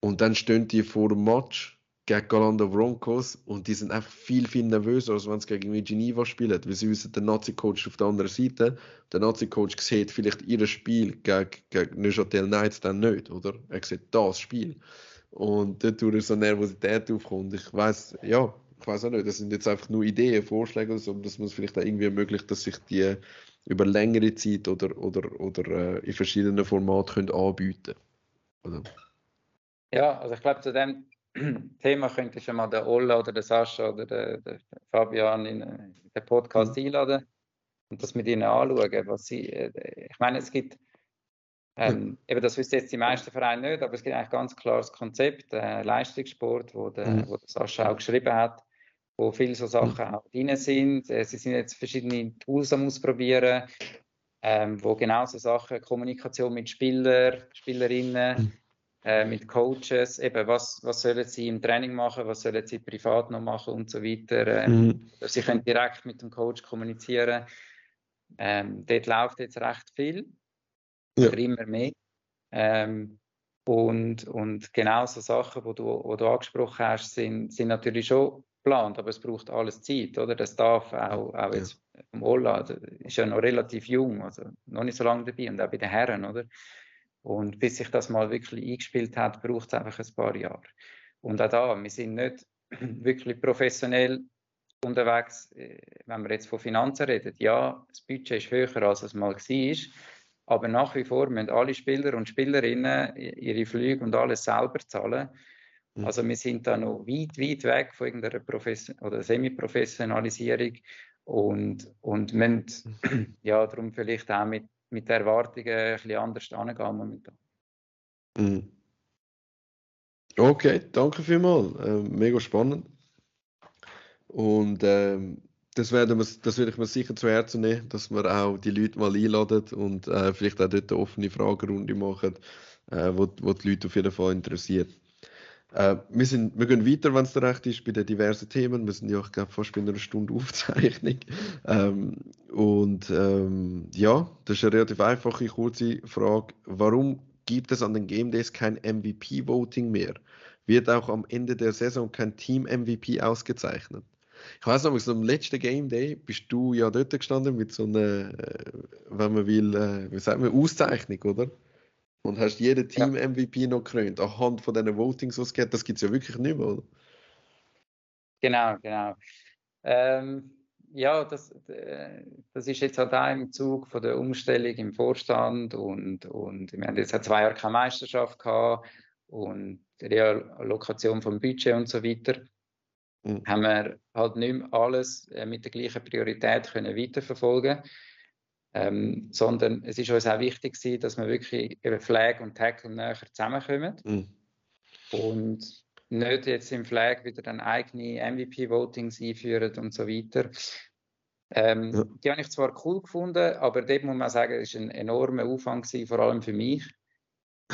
Und dann stehen die vor dem Match gegen Galanda Broncos und die sind einfach viel, viel nervöser, als wenn sie gegen Geneva spielen, weil sie wissen, der Nazi-Coach auf der anderen Seite, der Nazi-Coach sieht vielleicht ihr Spiel gegen, gegen Neuchâtel Knights dann nicht, oder? Er sieht das Spiel. Und dort ist so Nervosität aufkommt. Ich weiß, ja, ich weiß auch nicht, das sind jetzt einfach nur Ideen, Vorschläge, so, dass man es vielleicht auch irgendwie ermöglicht, dass sich die über längere Zeit oder, oder, oder äh, in verschiedenen Formaten können anbieten können. Ja, also ich glaube, zu dem Thema könnte schon mal der Olla oder der Sascha oder der, der Fabian in, in den Podcast mhm. einladen und das mit ihnen anschauen, was sie, äh, ich meine, es gibt ähm, eben das wissen jetzt die meisten Vereine nicht, aber es gibt eigentlich ganz klares Konzept, äh, Leistungssport, wo der, mhm. wo der Sascha auch geschrieben hat, wo viele so Sachen mhm. auch drin sind. Äh, sie sind jetzt verschiedene Tools am Ausprobieren, ähm, wo genau so Sachen, Kommunikation mit Spielern, Spielerinnen, mhm. äh, mit Coaches, eben was, was sollen sie im Training machen, was sollen sie privat noch machen und so weiter. Ähm, mhm. Sie können direkt mit dem Coach kommunizieren. Ähm, dort läuft jetzt recht viel ja. immer mehr. Ähm, und, und genau so Sachen, die du, wo du angesprochen hast, sind, sind natürlich schon geplant, aber es braucht alles Zeit, oder? Das darf auch, auch jetzt ja. vom Ola, ist ja noch relativ jung, also noch nicht so lange dabei und auch bei den Herren, oder? Und bis sich das mal wirklich eingespielt hat, braucht es einfach ein paar Jahre. Und auch da, wir sind nicht wirklich professionell unterwegs, äh, wenn wir jetzt von Finanzen reden. Ja, das Budget ist höher, als es mal war. Aber nach wie vor müssen alle Spieler und Spielerinnen ihre Flüge und alles selber zahlen. Mhm. Also wir sind da noch weit, weit weg von irgendeiner Profession oder Semi-Professionalisierung und, und müssen mhm. ja, darum vielleicht auch mit, mit Erwartungen ein bisschen anders angehen momentan. Mhm. Okay, danke vielmals. Äh, mega spannend. Und ähm, das, werden wir, das würde ich mir sicher zu Herzen nehmen, dass wir auch die Leute mal einladen und äh, vielleicht auch dort eine offene Fragerunde machen, äh, wo, wo die Leute auf jeden Fall interessiert. Äh, wir, sind, wir gehen weiter, wenn es dir recht ist, bei den diversen Themen. Wir sind ja, ich glaube, fast bei einer Stunde Aufzeichnung. Ähm, und ähm, ja, das ist eine relativ einfache, kurze Frage. Warum gibt es an den Game Days kein MVP-Voting mehr? Wird auch am Ende der Saison kein Team-MVP ausgezeichnet? Ich weiß noch, am letzten Game Day bist du ja dort gestanden mit so einer, äh, wenn man will, äh, wie sagt man, Auszeichnung, oder? Und hast jeden Team-MVP ja. noch gekrönt, anhand von diesen Votings, was es gibt. Das gibt es ja wirklich nicht mehr, oder? Genau, genau. Ähm, ja, das, äh, das ist jetzt halt auch im Zug von der Umstellung im Vorstand und, und wir haben jetzt zwei Jahren keine Meisterschaft gehabt und die Reallokation vom Budget und so weiter mhm. haben wir halt nicht mehr alles äh, mit der gleichen Priorität können weiterverfolgen ähm, sondern es ist uns auch wichtig gewesen, dass wir wirklich eben Flag und Tackle näher zusammenkommen mhm. und nicht jetzt im Flag wieder dann eigene MVP-Votings einführen und so weiter. Ähm, ja. Die habe ich zwar cool gefunden, aber dort muss man sagen, es war ein enormer Aufwand gewesen, vor allem für mich.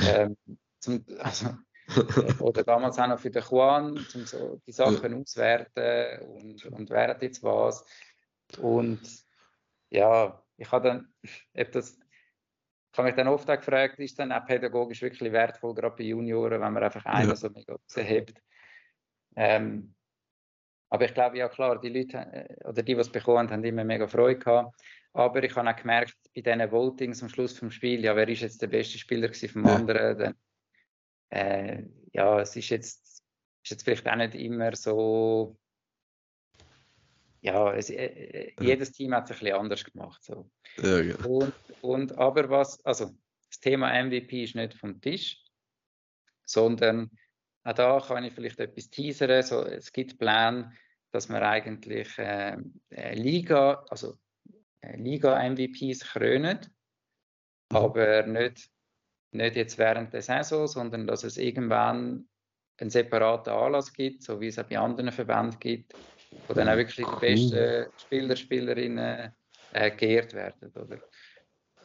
Ähm, zum, also, oder damals auch noch für den Juan, um so die Sachen ja. auswerten und, und wer hat jetzt was. Und ja, ich habe dann, ob das, ich habe mich dann oft auch gefragt, ist dann auch pädagogisch wirklich wertvoll, gerade bei Junioren, wenn man einfach einen ja. so mega raushebt. Ähm, aber ich glaube, ja klar, die Leute, äh, oder die, die es bekommen haben, immer mega Freude gehabt. Aber ich habe auch gemerkt, bei diesen Votings am Schluss vom Spiel, ja, wer ist jetzt der beste Spieler vom ja. anderen? Dann, äh, ja, es ist jetzt, ist jetzt vielleicht auch nicht immer so. Ja, es, äh, äh jedes Team hat es ein bisschen anders gemacht. So. Ja, ja. Und, und aber was, also das Thema MVP ist nicht vom Tisch, sondern auch da kann ich vielleicht etwas teasern. So, es gibt Pläne, dass man eigentlich äh, äh Liga, also äh, Liga-MVPs krönen, mhm. aber nicht nicht jetzt während der Saison, sondern dass es irgendwann einen separaten Anlass gibt, so wie es auch bei anderen Verbänden gibt, wo dann auch wirklich die besten Spieler, Spielerinnen äh, geehrt werden. Oder?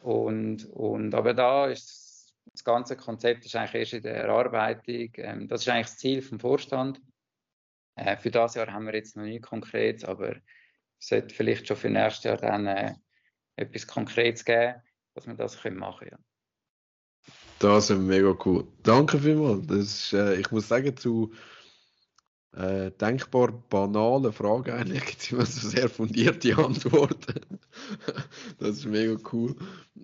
Und, und, aber da ist das ganze Konzept ist eigentlich erst in der Erarbeitung. Ähm, das ist eigentlich das Ziel vom Vorstand. Äh, für das Jahr haben wir jetzt noch nicht konkret, aber es sollte vielleicht schon für nächstes Jahr dann äh, etwas Konkretes geben, dass wir das machen können. Ja. Das ist mega cool. Danke vielmals. Das ist, äh, ich muss sagen, zu äh, denkbar banalen Fragen eigentlich gibt es immer so sehr fundierte Antworten. das ist mega cool.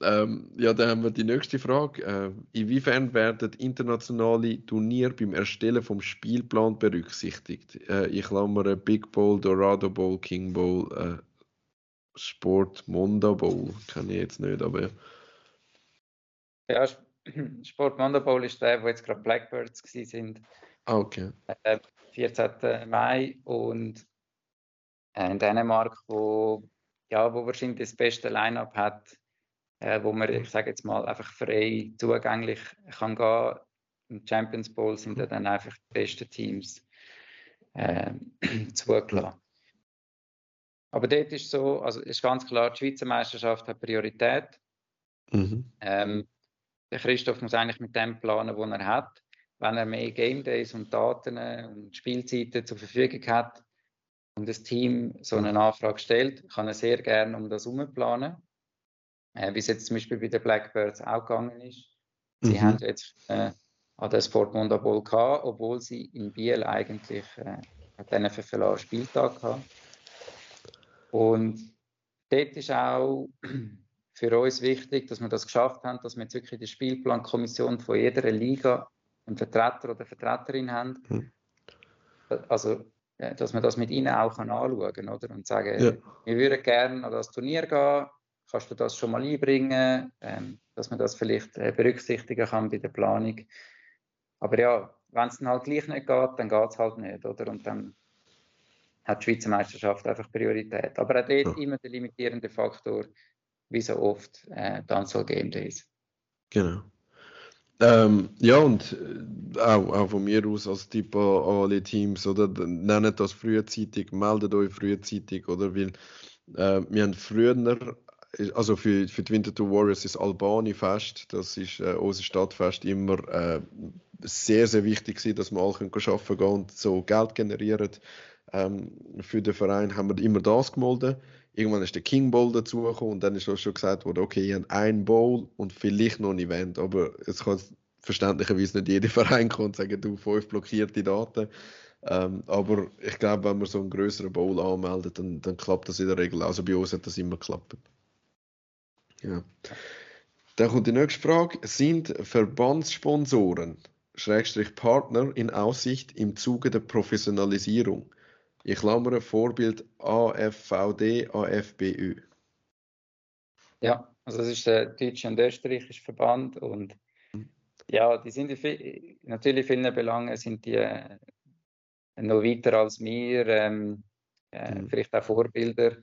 Ähm, ja, dann haben wir die nächste Frage. Äh, inwiefern werden internationale Turniere beim Erstellen vom Spielplan berücksichtigt? Äh, ich klammere Big Bowl, Dorado Bowl, King Bowl, äh, Sport Monda Bowl. Kenne ich jetzt nicht, aber. Ja, Sport Bowl ist der, wo jetzt gerade Blackbirds sind. Ah, okay. Äh, 14. Mai und in Dänemark, wo, ja, wo wahrscheinlich das beste Line-up hat, äh, wo man, ich sage jetzt mal, einfach frei zugänglich kann gehen. Im Champions Bowl sind ja dann einfach die besten Teams äh, zugelassen. Aber dort ist so, also ist ganz klar, die Schweizer Meisterschaft hat Priorität. Mhm. Ähm, der Christoph muss eigentlich mit dem planen, was er hat. Wenn er mehr Game Days und Daten und Spielzeiten zur Verfügung hat und das Team so eine Anfrage stellt, kann er sehr gerne um das herum planen. Äh, wie es jetzt zum Beispiel bei den Blackbirds auch gegangen ist. Sie mhm. haben jetzt äh, an der Sport Monda Bowl gehabt, obwohl sie in Biel eigentlich äh, den FFLA Spieltag hatten. Und dort ist auch für uns wichtig, dass wir das geschafft haben, dass wir jetzt wirklich die Spielplankommission von jeder Liga einen Vertreter oder Vertreterin haben. Mhm. Also dass man das mit ihnen auch anschauen kann oder? und sagen, ja. wir würden gerne an das Turnier gehen, kannst du das schon mal einbringen, ähm, dass man das vielleicht äh, berücksichtigen kann bei der Planung. Aber ja, wenn es dann halt gleich nicht geht, dann geht es halt nicht, oder? Und dann hat die Schweizer Meisterschaft einfach Priorität. Aber auch dort ja. immer der limitierende Faktor, wie so oft, äh, die Anzahl Game Days. Genau. Ähm, ja, und äh, auch, auch von mir aus als Tipp an, alle Teams, oder nennt das frühzeitig, meldet euch frühzeitig, oder? Weil äh, wir haben früher, also für, für die Winterthur Warriors ist Albani-Fest, das ist äh, unser Stadtfest, immer äh, sehr, sehr wichtig gewesen, dass wir alle können arbeiten gehen und so Geld generieren. Ähm, für den Verein haben wir immer das gemolden irgendwann ist der King Bowl dazugekommen und dann ist auch schon gesagt worden, okay, ihr habt ein Bowl und vielleicht noch ein Event, aber es kann verständlicherweise nicht jeder Verein kommen und sagen, du, fünf blockierte Daten. Ähm, aber ich glaube, wenn man so einen größeren Bowl anmeldet, dann, dann klappt das in der Regel. Also bei uns hat das immer geklappt. Ja. Dann kommt die nächste Frage. Sind Verbandssponsoren, Schrägstrich Partner in Aussicht im Zuge der Professionalisierung? Ich klammere Vorbild AFVD, AFBÜ. Ja, also das ist der deutsche und österreichische Verband und mhm. ja, die sind in natürlich in vielen Belangen sind die äh, noch weiter als wir, ähm, äh, mhm. vielleicht auch Vorbilder,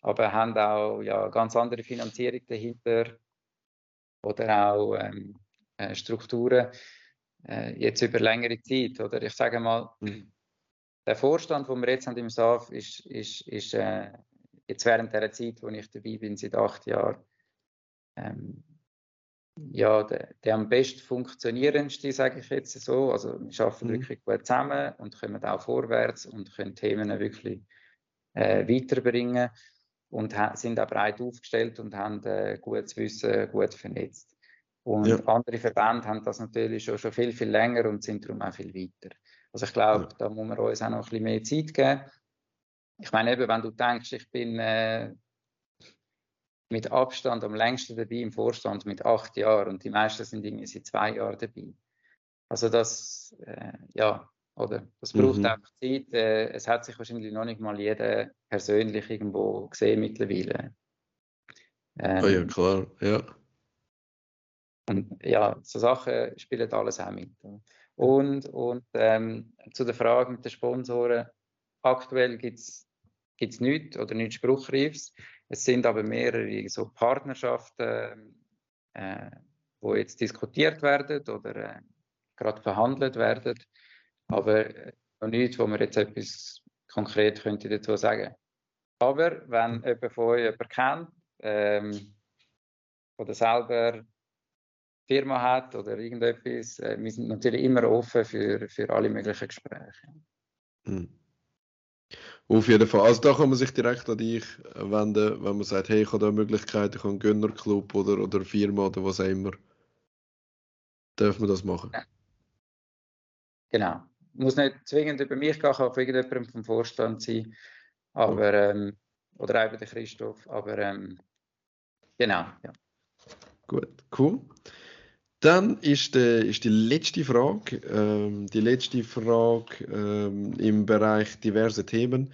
aber haben auch ja, ganz andere Finanzierung dahinter oder auch ähm, äh, Strukturen äh, jetzt über längere Zeit. Oder ich sage mal, mhm der Vorstand, den wir jetzt haben im SAF, ist, ist, ist äh, jetzt während der Zeit, wo ich dabei bin, seit acht Jahren, ähm, ja, der, der, am besten funktionierendste, sage ich jetzt so. Also wir arbeiten mhm. wirklich gut zusammen und kommen auch vorwärts und können Themen wirklich äh, weiterbringen und sind auch breit aufgestellt und haben äh, gutes Wissen, gut vernetzt. Und ja. andere Verbände haben das natürlich schon, schon viel, viel länger und sind darum auch viel weiter. Also ich glaube, da muss man uns auch noch ein bisschen mehr Zeit geben. Ich meine eben, wenn du denkst, ich bin äh, mit Abstand am längsten dabei im Vorstand mit acht Jahren und die meisten sind irgendwie seit zwei Jahren dabei. Also das, äh, ja, oder? Das braucht mhm. einfach Zeit. Äh, es hat sich wahrscheinlich noch nicht mal jeder persönlich irgendwo gesehen mittlerweile. Ähm, oh ja, klar, ja. Und ja, so Sachen spielen alles auch mit. Und, und ähm, zu der Frage mit den Sponsoren, aktuell gibt es nichts oder nichts Spruchreifs. Es sind aber mehrere so Partnerschaften, äh, wo jetzt diskutiert werden oder äh, gerade verhandelt werden, aber äh, noch nichts, wo man jetzt etwas konkret könnte dazu sagen. Aber wenn jemand von euch jemanden kennt, ähm, oder selber Firma hat oder irgendetwas. Äh, wir sind natürlich immer offen für, für alle möglichen Gespräche. Mhm. Auf jeden Fall. Also da kann man sich direkt an dich wenden, wenn man sagt, hey, ich habe da Möglichkeiten, ich habe einen Gönnerclub oder, oder eine Firma oder was auch immer. Darf man das machen? Ja. Genau. Muss nicht zwingend über mich gehen, kann auf irgendjemandem vom Vorstand sein. Aber, ähm, oder auch über den Christoph. Aber ähm, genau, ja. Gut, cool. Dann ist, äh, ist die letzte Frage, ähm, die letzte Frage ähm, im Bereich diverse Themen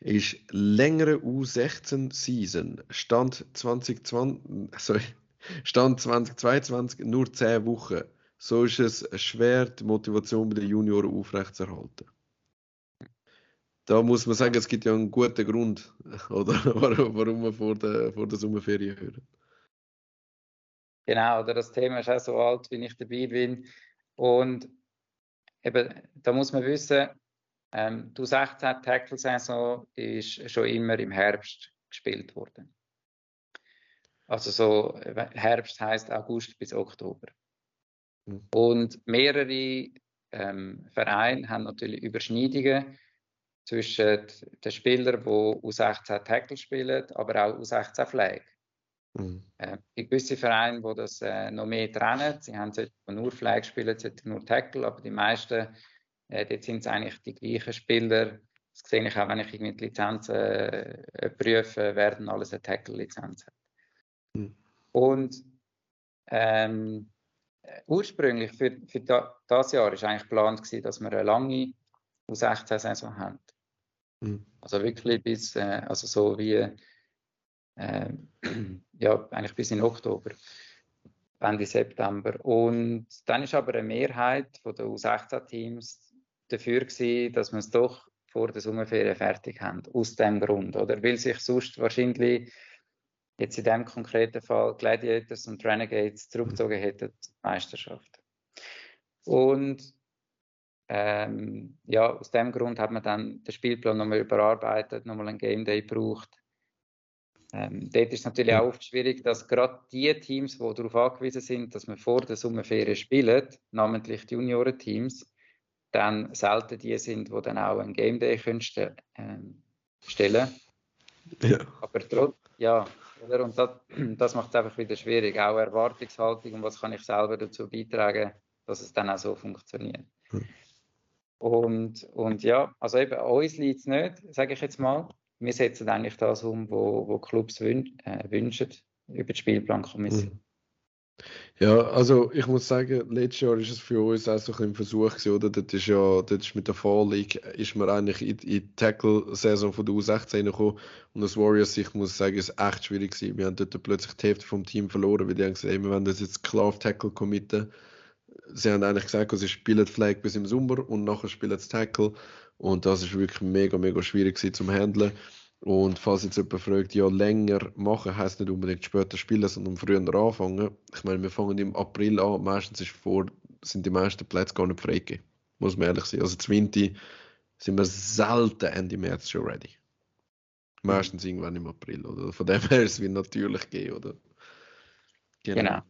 ist längere U16-Season. Stand 2020, sorry, Stand 2022 nur 10 Wochen. So ist es schwer, die Motivation bei den Junioren aufrechtzuerhalten. Da muss man sagen, es gibt ja einen guten Grund, oder, warum wir vor der, vor der Sommerferien hören. Genau, oder das Thema ist auch so alt, wie ich dabei bin. Und eben, da muss man wissen, ähm, die 16 Tackle-Saison ist schon immer im Herbst gespielt worden. Also so Herbst heißt August bis Oktober. Mhm. Und mehrere ähm, Vereine haben natürlich Überschneidungen zwischen den Spielern, die U16 Tackle spielen, aber auch U16 Flag. Mhm. Äh, gibt gewisse Vereine, die das äh, noch mehr trennen. Sie haben nur Flag spielen, solche nur Tackle, aber die meisten, äh, dort sind es eigentlich die gleichen Spieler. Das sehe ich auch, wenn ich irgendwie die Lizenzen äh, prüfe, werden alles eine Tackle-Lizenz hat. Mhm. Und ähm, ursprünglich für, für da, das Jahr war eigentlich geplant, gewesen, dass wir eine lange U16-Saison haben. Mhm. Also wirklich bis, äh, also so wie, äh, ja, eigentlich bis in Oktober, Ende September. Und dann ist aber eine Mehrheit der U16-Teams dafür gewesen, dass man es doch vor der Sommerferien fertig haben. Aus dem Grund, oder? Weil sich sonst wahrscheinlich jetzt in dem konkreten Fall Gladiators und Renegades zurückgezogen hätten, die Meisterschaft. Und ähm, ja, aus dem Grund hat man dann den Spielplan nochmal überarbeitet, nochmal einen Game Day gebraucht. Ähm, dort ist es natürlich auch oft schwierig, dass gerade die Teams, die darauf angewiesen sind, dass man vor der Sommerferien spielt, namentlich die Juniorenteams, dann selten die sind, die dann auch einen Game Day können st ähm, stellen. Ja. Aber trotzdem, ja, oder? Und das, das macht es einfach wieder schwierig. Auch Erwartungshaltung und was kann ich selber dazu beitragen, dass es dann auch so funktioniert. Hm. Und, und ja, also eben uns liegt es nicht, sage ich jetzt mal. Wir setzen eigentlich das um, wo, wo Clubs wün äh, wünschen über die Spielplankommission. Hm. Ja, also ich muss sagen, letztes Jahr ist es für uns auch so ein Versuch gewesen, oder? Das ist ja, das ist mit der Fall League ist man eigentlich in, in die Tackle-Saison von der U16 gekommen und das Warriors, ich muss sagen, ist echt schwierig gewesen. Wir haben dort plötzlich die Hälfte vom Team verloren, weil die haben gesagt, wir wollen das jetzt klar auf Tackle committen. Sie haben eigentlich gesagt, sie spielen Flag bis im Sommer und nachher spielen sie Tackle und das ist wirklich mega, mega schwierig zum Handeln. Und falls jetzt jemand fragt, ja, länger machen heisst nicht unbedingt später spielen, sondern früher anfangen. Ich meine, wir fangen im April an, meistens ist vor, sind die meisten Plätze gar nicht freigegeben. Muss man ehrlich sein. Also zum Winter sind wir selten Ende März schon ready. Meistens irgendwann im April, oder? Von dem her ist es wie natürlich gehen, oder? Genau. genau.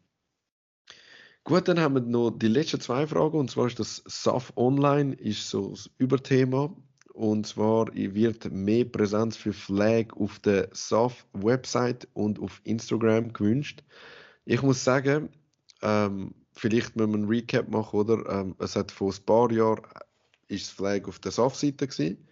Gut, dann haben wir noch die letzten zwei Fragen, und zwar ist das SAF Online, ist so das Überthema. Und zwar wird mehr Präsenz für Flag auf der SAF-Website und auf Instagram gewünscht. Ich muss sagen, ähm, vielleicht müssen wir einen Recap machen, oder? Ähm, es hat vor ein paar Jahren ist das Flag auf der SAF-Seite gewesen.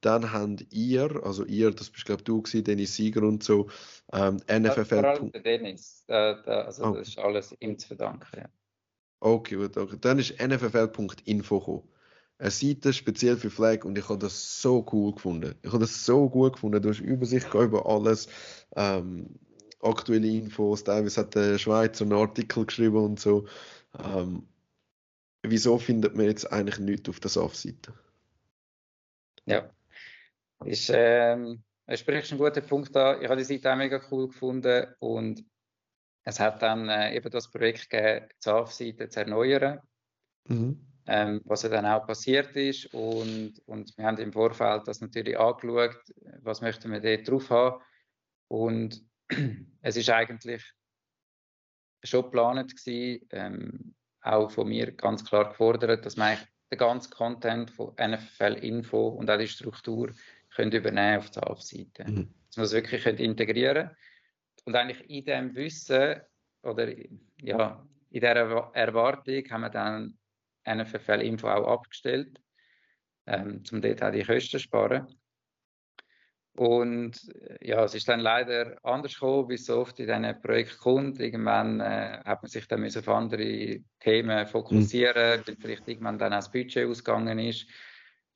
Dann habt ihr, also ihr, das bist glaube du gewesen, Dennis Sieger und so, ähm, NFFL. Vor allem Dennis, äh, da, also okay. das ist alles ihm zu verdanken. Ja. Okay, gut, okay. Dann ist nffl.info gekommen eine Seite speziell für Flag und ich habe das so cool gefunden. Ich habe das so gut gefunden. Du hast Übersicht über alles, ähm, aktuelle Infos. Teilweise hat der Schweizer einen Artikel geschrieben und so. Ähm, wieso findet man jetzt eigentlich nichts auf der SAF-Seite? Ja, ist, ähm, sprichst einen guten Punkt an. Ich habe die Seite auch mega cool gefunden und es hat dann äh, eben das Projekt gegeben, die SAF-Seite zu erneuern. Mhm ähm, was ja dann auch passiert ist. Und, und wir haben im Vorfeld das natürlich angeschaut, was möchten wir dort drauf haben. Und es ist eigentlich schon geplant gewesen, ähm, auch von mir ganz klar gefordert, dass man den ganzen Content von NFL Info und auch die Struktur können übernehmen auf der Auf-Seite. Mhm. Dass man es wirklich integrieren Und eigentlich in dem Wissen oder ja, in dieser Erwartung haben wir dann NFL Info auch abgestellt, ähm, um dort auch die Kosten zu sparen. Und äh, ja, es ist dann leider anders gekommen, wie es so oft in diesen Projekten kommt. Irgendwann äh, hat man sich dann auf andere Themen fokussieren, mhm. weil vielleicht irgendwann dann auch das Budget ausgegangen ist.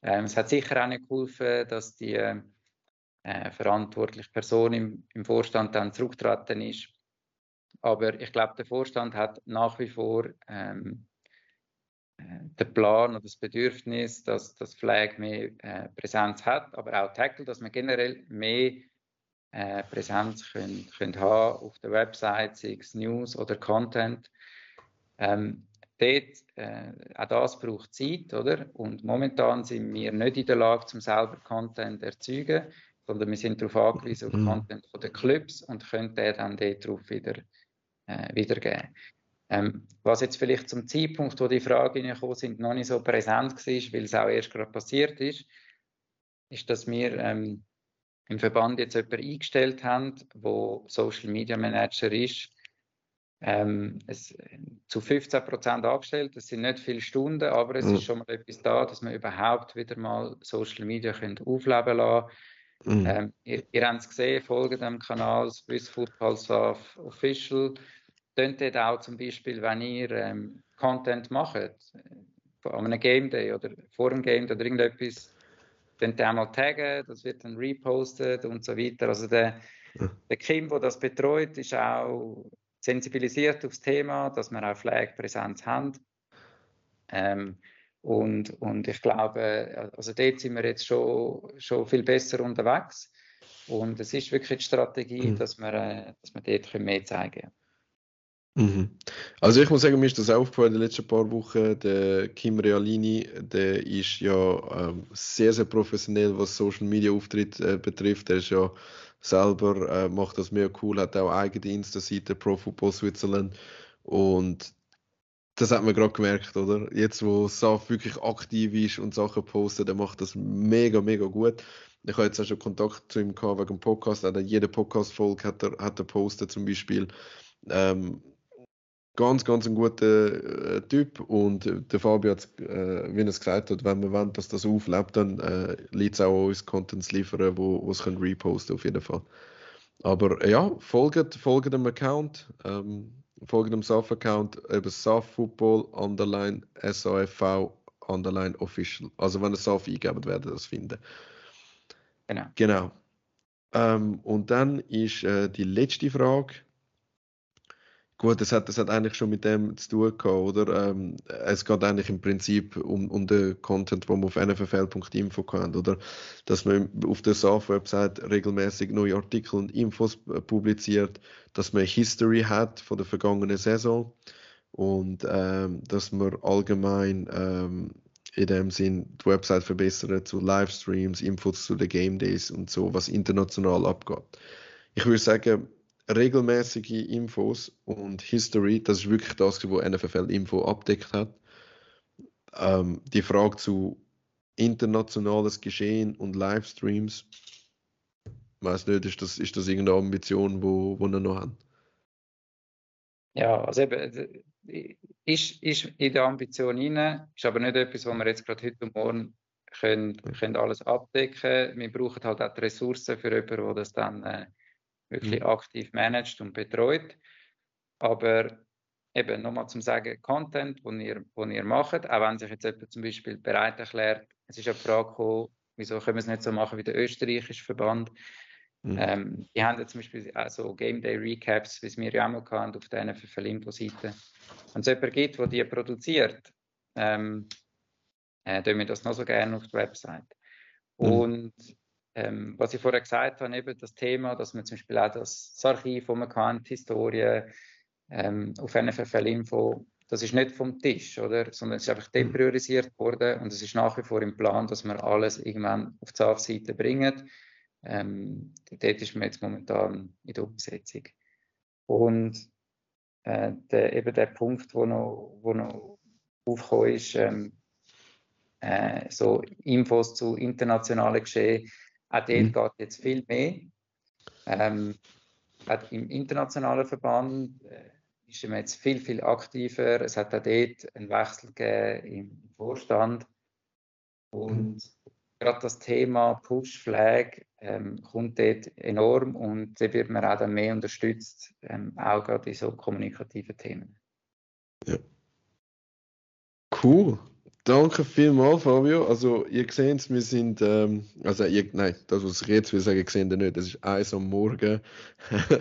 Ähm, es hat sicher auch nicht geholfen, dass die äh, verantwortliche Person im, im Vorstand dann zurückgetreten ist. Aber ich glaube, der Vorstand hat nach wie vor ähm, der Plan oder das Bedürfnis, dass das Flag mehr äh, Präsenz hat, aber auch Tackle, dass man generell mehr äh, Präsenz können, können haben auf der Website, sei es News oder Content. Ähm, dort, äh, auch das braucht Zeit, oder? Und momentan sind wir nicht in der Lage, zum selber Content zu erzeugen, sondern wir sind darauf angewiesen auf mhm. Content von den Clubs und können den dann darauf wieder äh, wiedergeben. Ähm, was jetzt vielleicht zum Zeitpunkt, wo die Fragen gekommen sind, noch nicht so präsent war, weil es auch erst gerade passiert ist, ist, dass wir ähm, im Verband jetzt jemanden eingestellt haben, der Social Media Manager ist, ähm, es, zu 15 Prozent angestellt. Das sind nicht viele Stunden, aber es mhm. ist schon mal etwas da, dass wir überhaupt wieder mal Social Media können aufleben lassen mhm. ähm, ihr, ihr habt es gesehen, folgt dem Kanal Swiss Football Staff Official könnt ihr auch zum Beispiel, wenn ihr ähm, Content macht, an einem Game Day oder vor dem Game Day oder irgendetwas, dann den einmal taggen, das wird dann repostet und so weiter. Also der, der Kim, der das betreut, ist auch sensibilisiert aufs Thema, dass wir auch Flag-Präsenz haben. Ähm, und, und ich glaube, also dort sind wir jetzt schon, schon viel besser unterwegs. Und es ist wirklich die Strategie, mhm. dass, wir, äh, dass wir dort mehr zeigen können. Mhm. Also ich muss sagen, mir ist das aufgefallen in den letzten paar Wochen. Der Kim Realini, der ist ja ähm, sehr, sehr professionell, was Social Media Auftritt äh, betrifft. Der ist ja selber, äh, macht das mehr cool, hat auch eigene Insta-Seite Pro Football Switzerland und das hat man gerade gemerkt, oder? Jetzt, wo Saf wirklich aktiv ist und Sachen postet, der macht das mega, mega gut. Ich habe jetzt auch schon Kontakt zu ihm gehabt wegen dem Podcast. Auch jede Podcast-Folge hat er, hat er postet zum Beispiel. Ähm, ganz, ganz ein guter äh, Typ und äh, der Fabio hat, äh, wie er es gesagt hat, wenn wir wollen, dass das auflebt, dann äh, liegt es auch an uns, Contents liefern, wo, es können reposten auf jeden Fall. Aber äh, ja, folgt, folgt dem Account, ähm, folgt dem SAF-Account, eben SAF Football, underline SAFV, underline official. Also wenn ihr SAF eingebt, werdet ihr das finden. Genau. Genau. Ähm, und dann ist äh, die letzte Frage, Gut, das hat, das hat eigentlich schon mit dem zu tun gehabt, oder? Ähm, es geht eigentlich im Prinzip um, um den Content, den wir auf nffl.info haben, oder? Dass man auf der SAF-Website regelmäßig neue Artikel und Infos publiziert, dass man History hat von der vergangenen Saison und ähm, dass man allgemein ähm, in dem Sinn die Website verbessern zu Livestreams, Infos zu den Game Days und so, was international abgeht. Ich würde sagen, regelmäßige Infos und History, das ist wirklich das, was NFL Info abdeckt hat. Ähm, die Frage zu internationales Geschehen und Livestreams, weiß nicht, ist das, ist das irgendeine Ambition, wo, wo wir noch haben? Ja, also eben, ist, ist in der Ambition rein, ist aber nicht etwas, wo wir jetzt gerade heute und morgen können, können alles abdecken. Wir brauchen halt auch die Ressourcen für jemanden, der das dann äh, wirklich mhm. aktiv managt und betreut. Aber eben nochmal zum Sagen, Content, den ihr, den ihr macht, auch wenn sich jetzt jemand zum Beispiel bereit erklärt, es ist eine Frage gekommen, wieso können wir es nicht so machen wie der österreichische Verband. Mhm. Ähm, die haben jetzt zum Beispiel auch so Game Day Recaps, wie es wir ja auch mal hatten, auf der NFL Info-Seite. Wenn es jemanden gibt, der die produziert, ähm, äh, tun wir das noch so gerne auf der Website. Mhm. Und ähm, was ich vorher gesagt habe, eben das Thema, dass man zum Beispiel auch das, das Archiv, das man kennt, Historie, ähm, auf NFL Info, das ist nicht vom Tisch, oder? Sondern es ist einfach mhm. depriorisiert worden und es ist nach wie vor im Plan, dass wir alles irgendwann auf die SAF-Seite bringen. Ähm, dort ist man jetzt momentan in der Umsetzung. Und äh, der, eben der Punkt, wo noch, wo noch aufgekommen ist, ähm, äh, so Infos zu internationalen Geschehen, auch dort mhm. geht jetzt viel mehr. Ähm, auch Im internationalen Verband äh, ist man jetzt viel, viel aktiver. Es hat auch dort einen Wechsel gegeben im Vorstand. Und mhm. gerade das Thema Push-Flag ähm, kommt dort enorm und da wird man auch dann mehr unterstützt, ähm, auch gerade in so kommunikativen Themen. Ja. Cool. Danke vielmals, Fabio. Also, ihr seht wir sind, ähm, also, ihr, nein, das, was ich jetzt will sagen, sehen ihr nicht. Das ist eins am Morgen.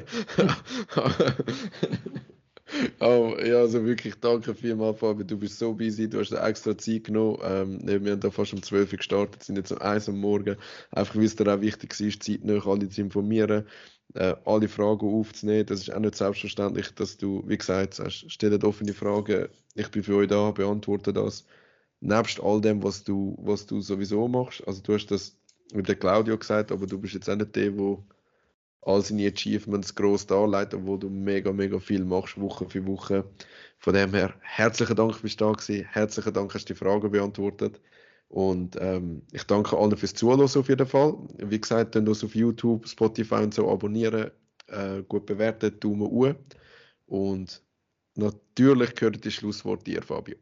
oh, ja, also wirklich danke vielmals, Fabio. Du bist so busy, du hast extra Zeit genommen. Ähm, wir haben da fast um 12 Uhr gestartet, sind jetzt um eins am Morgen. Einfach, weil es dir auch wichtig ist, Zeit nach alle zu informieren, äh, alle Fragen aufzunehmen. Das ist auch nicht selbstverständlich, dass du, wie gesagt hast, stellt offene Fragen. Ich bin für euch da, beantworte das nebst all dem, was du, was du sowieso machst, also du hast das mit der Claudio gesagt, aber du bist jetzt auch nicht der, der all seine Achievements gross darlegt, obwohl du mega, mega viel machst, Woche für Woche. Von dem her, herzlichen Dank, bist du da gewesen. Herzlichen Dank, hast du die Fragen beantwortet. Und ähm, ich danke allen fürs Zuhören auf jeden Fall. Wie gesagt, dann uns auf YouTube, Spotify und so abonnieren, äh, gut bewerten, Daumen hoch. Und natürlich gehört das Schlusswort dir, Fabio.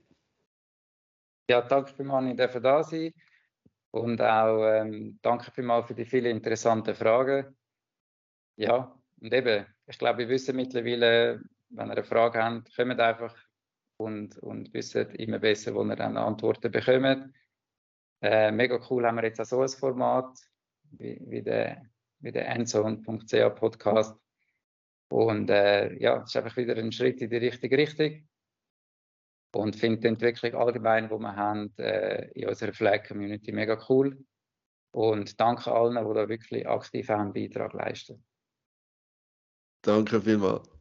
Ja, danke vielmals, ich darf da sein. Und auch ähm, danke vielmals für die vielen interessanten Fragen. Ja, und eben, ich glaube, wir wissen mittlerweile, wenn ihr eine Frage habt, kommt einfach und, und wissen immer besser, wo ihr dann Antworten bekommt. Äh, mega cool haben wir jetzt auch so ein Format wie, wie der, wie Podcast. Und äh, ja, es ist einfach wieder ein Schritt in die richtige Richtung. Und finde die Entwicklung allgemein, die wir haben, äh, in unserer Flag-Community mega cool. Und danke allen, die da wirklich aktiv einen Beitrag leisten. Danke vielmals.